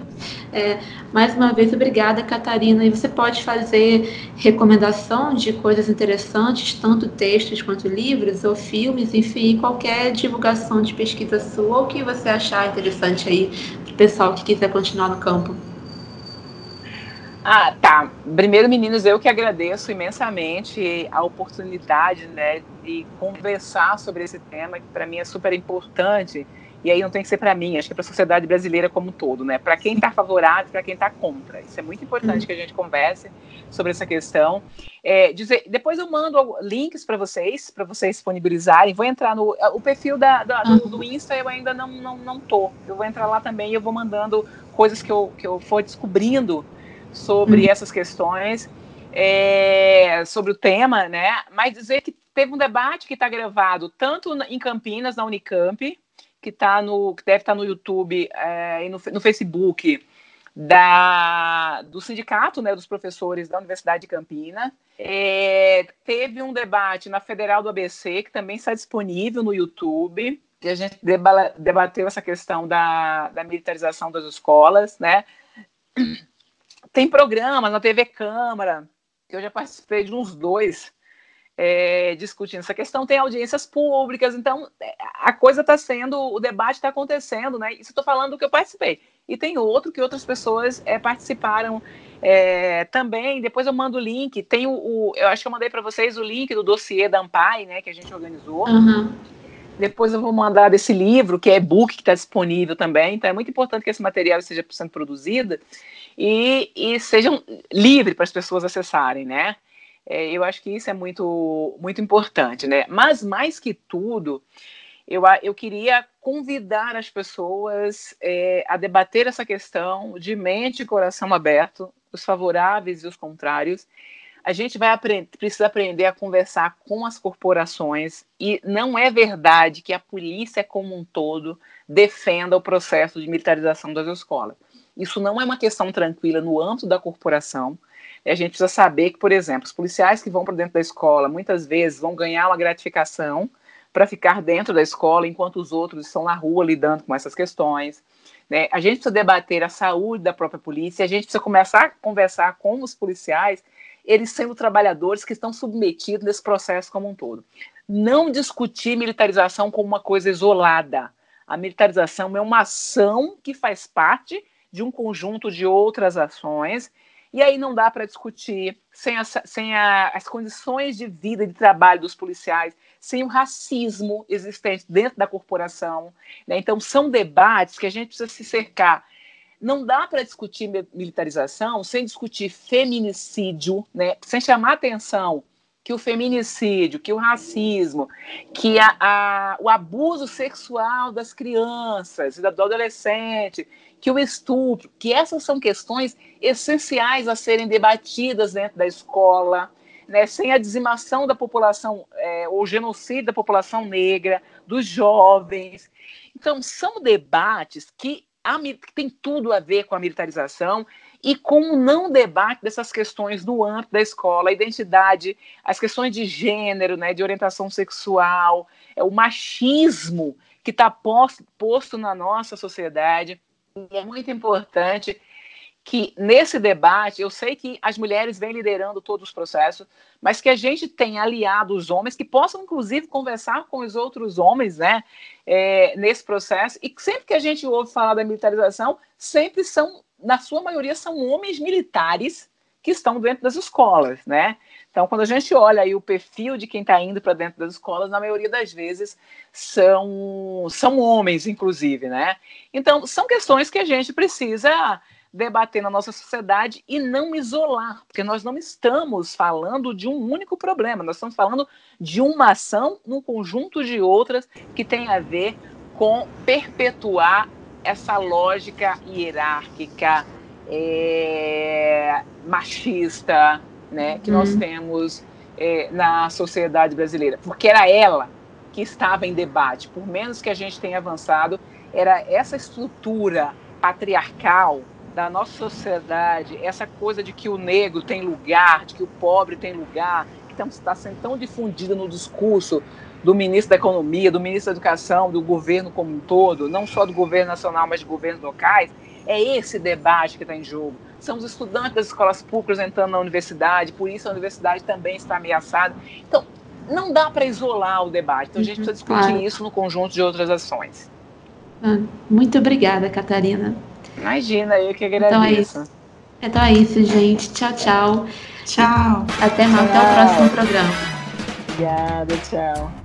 É, mais uma vez, obrigada, Catarina. E você pode fazer recomendação de coisas interessantes, tanto textos quanto livros ou filmes, enfim, qualquer divulgação de pesquisa sua ou que você achar interessante aí para o pessoal que quiser continuar no campo. Ah, tá. Primeiro, meninos, eu que agradeço imensamente a oportunidade, né, de conversar sobre esse tema, que para mim é super importante. E aí não tem que ser para mim, acho que é para a sociedade brasileira como um todo, né? Para quem está favorável, para quem está contra. Isso é muito importante uhum. que a gente converse sobre essa questão. É, dizer, depois eu mando links para vocês, para vocês disponibilizarem. Vou entrar no o perfil da, da do, do, Insta, eu ainda não, não, não tô. Eu vou entrar lá também e eu vou mandando coisas que eu, que eu for descobrindo sobre uhum. essas questões, é, sobre o tema, né? Mas dizer que teve um debate que está gravado tanto em Campinas, na Unicamp, que tá no, que deve estar tá no YouTube é, e no, no Facebook da, do sindicato né, dos professores da Universidade de Campinas. É, teve um debate na Federal do ABC, que também está disponível no YouTube, e a gente debateu essa questão da, da militarização das escolas, né? Tem programas na TV Câmara, que eu já participei de uns dois, é, discutindo essa questão, tem audiências públicas, então é, a coisa está sendo, o debate está acontecendo, né? Isso estou falando do que eu participei. E tem outro que outras pessoas é, participaram é, também. Depois eu mando o link. Tem o, o eu acho que eu mandei para vocês o link do dossiê da Ampai, né, que a gente organizou. Uhum. Depois eu vou mandar desse livro, que é e-book, que está disponível também. Então é muito importante que esse material esteja sendo produzido e, e sejam livre para as pessoas acessarem, né? É, eu acho que isso é muito, muito importante, né? Mas mais que tudo, eu, eu queria convidar as pessoas é, a debater essa questão de mente e coração aberto, os favoráveis e os contrários. A gente vai aprender, precisa aprender a conversar com as corporações e não é verdade que a polícia como um todo defenda o processo de militarização das escolas. Isso não é uma questão tranquila no âmbito da corporação. E a gente precisa saber que, por exemplo, os policiais que vão para dentro da escola muitas vezes vão ganhar uma gratificação para ficar dentro da escola, enquanto os outros estão na rua lidando com essas questões. Né? A gente precisa debater a saúde da própria polícia, a gente precisa começar a conversar com os policiais, eles sendo trabalhadores que estão submetidos nesse processo como um todo. Não discutir militarização como uma coisa isolada. A militarização é uma ação que faz parte de um conjunto de outras ações, e aí não dá para discutir sem, as, sem a, as condições de vida e de trabalho dos policiais, sem o racismo existente dentro da corporação. Né? Então, são debates que a gente precisa se cercar. Não dá para discutir militarização sem discutir feminicídio, né? sem chamar atenção que o feminicídio, que o racismo, que a, a, o abuso sexual das crianças e do adolescente, que o estupro, que essas são questões essenciais a serem debatidas dentro da escola, né, sem a dizimação da população, é, genocídio da população negra, dos jovens. Então, são debates que, a, que têm tudo a ver com a militarização e com o não debate dessas questões no âmbito da escola, a identidade, as questões de gênero, né, de orientação sexual, é, o machismo que está posto, na nossa sociedade. E é muito importante que nesse debate, eu sei que as mulheres vêm liderando todos os processos, mas que a gente tenha aliado os homens que possam, inclusive, conversar com os outros homens, né, é, nesse processo. E sempre que a gente ouve falar da militarização, sempre são na sua maioria, são homens militares que estão dentro das escolas, né? Então, quando a gente olha aí o perfil de quem está indo para dentro das escolas, na maioria das vezes são, são homens, inclusive, né? Então, são questões que a gente precisa debater na nossa sociedade e não isolar, porque nós não estamos falando de um único problema, nós estamos falando de uma ação num conjunto de outras que tem a ver com perpetuar essa lógica hierárquica, é, machista, né, que nós uhum. temos é, na sociedade brasileira, porque era ela que estava em debate. Por menos que a gente tenha avançado, era essa estrutura patriarcal da nossa sociedade, essa coisa de que o negro tem lugar, de que o pobre tem lugar, que está sendo tão difundida no discurso do ministro da Economia, do ministro da Educação, do governo como um todo, não só do governo nacional, mas de governos locais, é esse debate que está em jogo. São os estudantes das escolas públicas entrando na universidade, por isso a universidade também está ameaçada. Então, não dá para isolar o debate, então a gente precisa uhum, discutir claro. isso no conjunto de outras ações. Ah, muito obrigada, Catarina. Imagina, eu que agradeço. Então é isso. Então é isso, gente. Tchau, tchau. Tchau. Até, mais, até o próximo programa. Obrigada, tchau.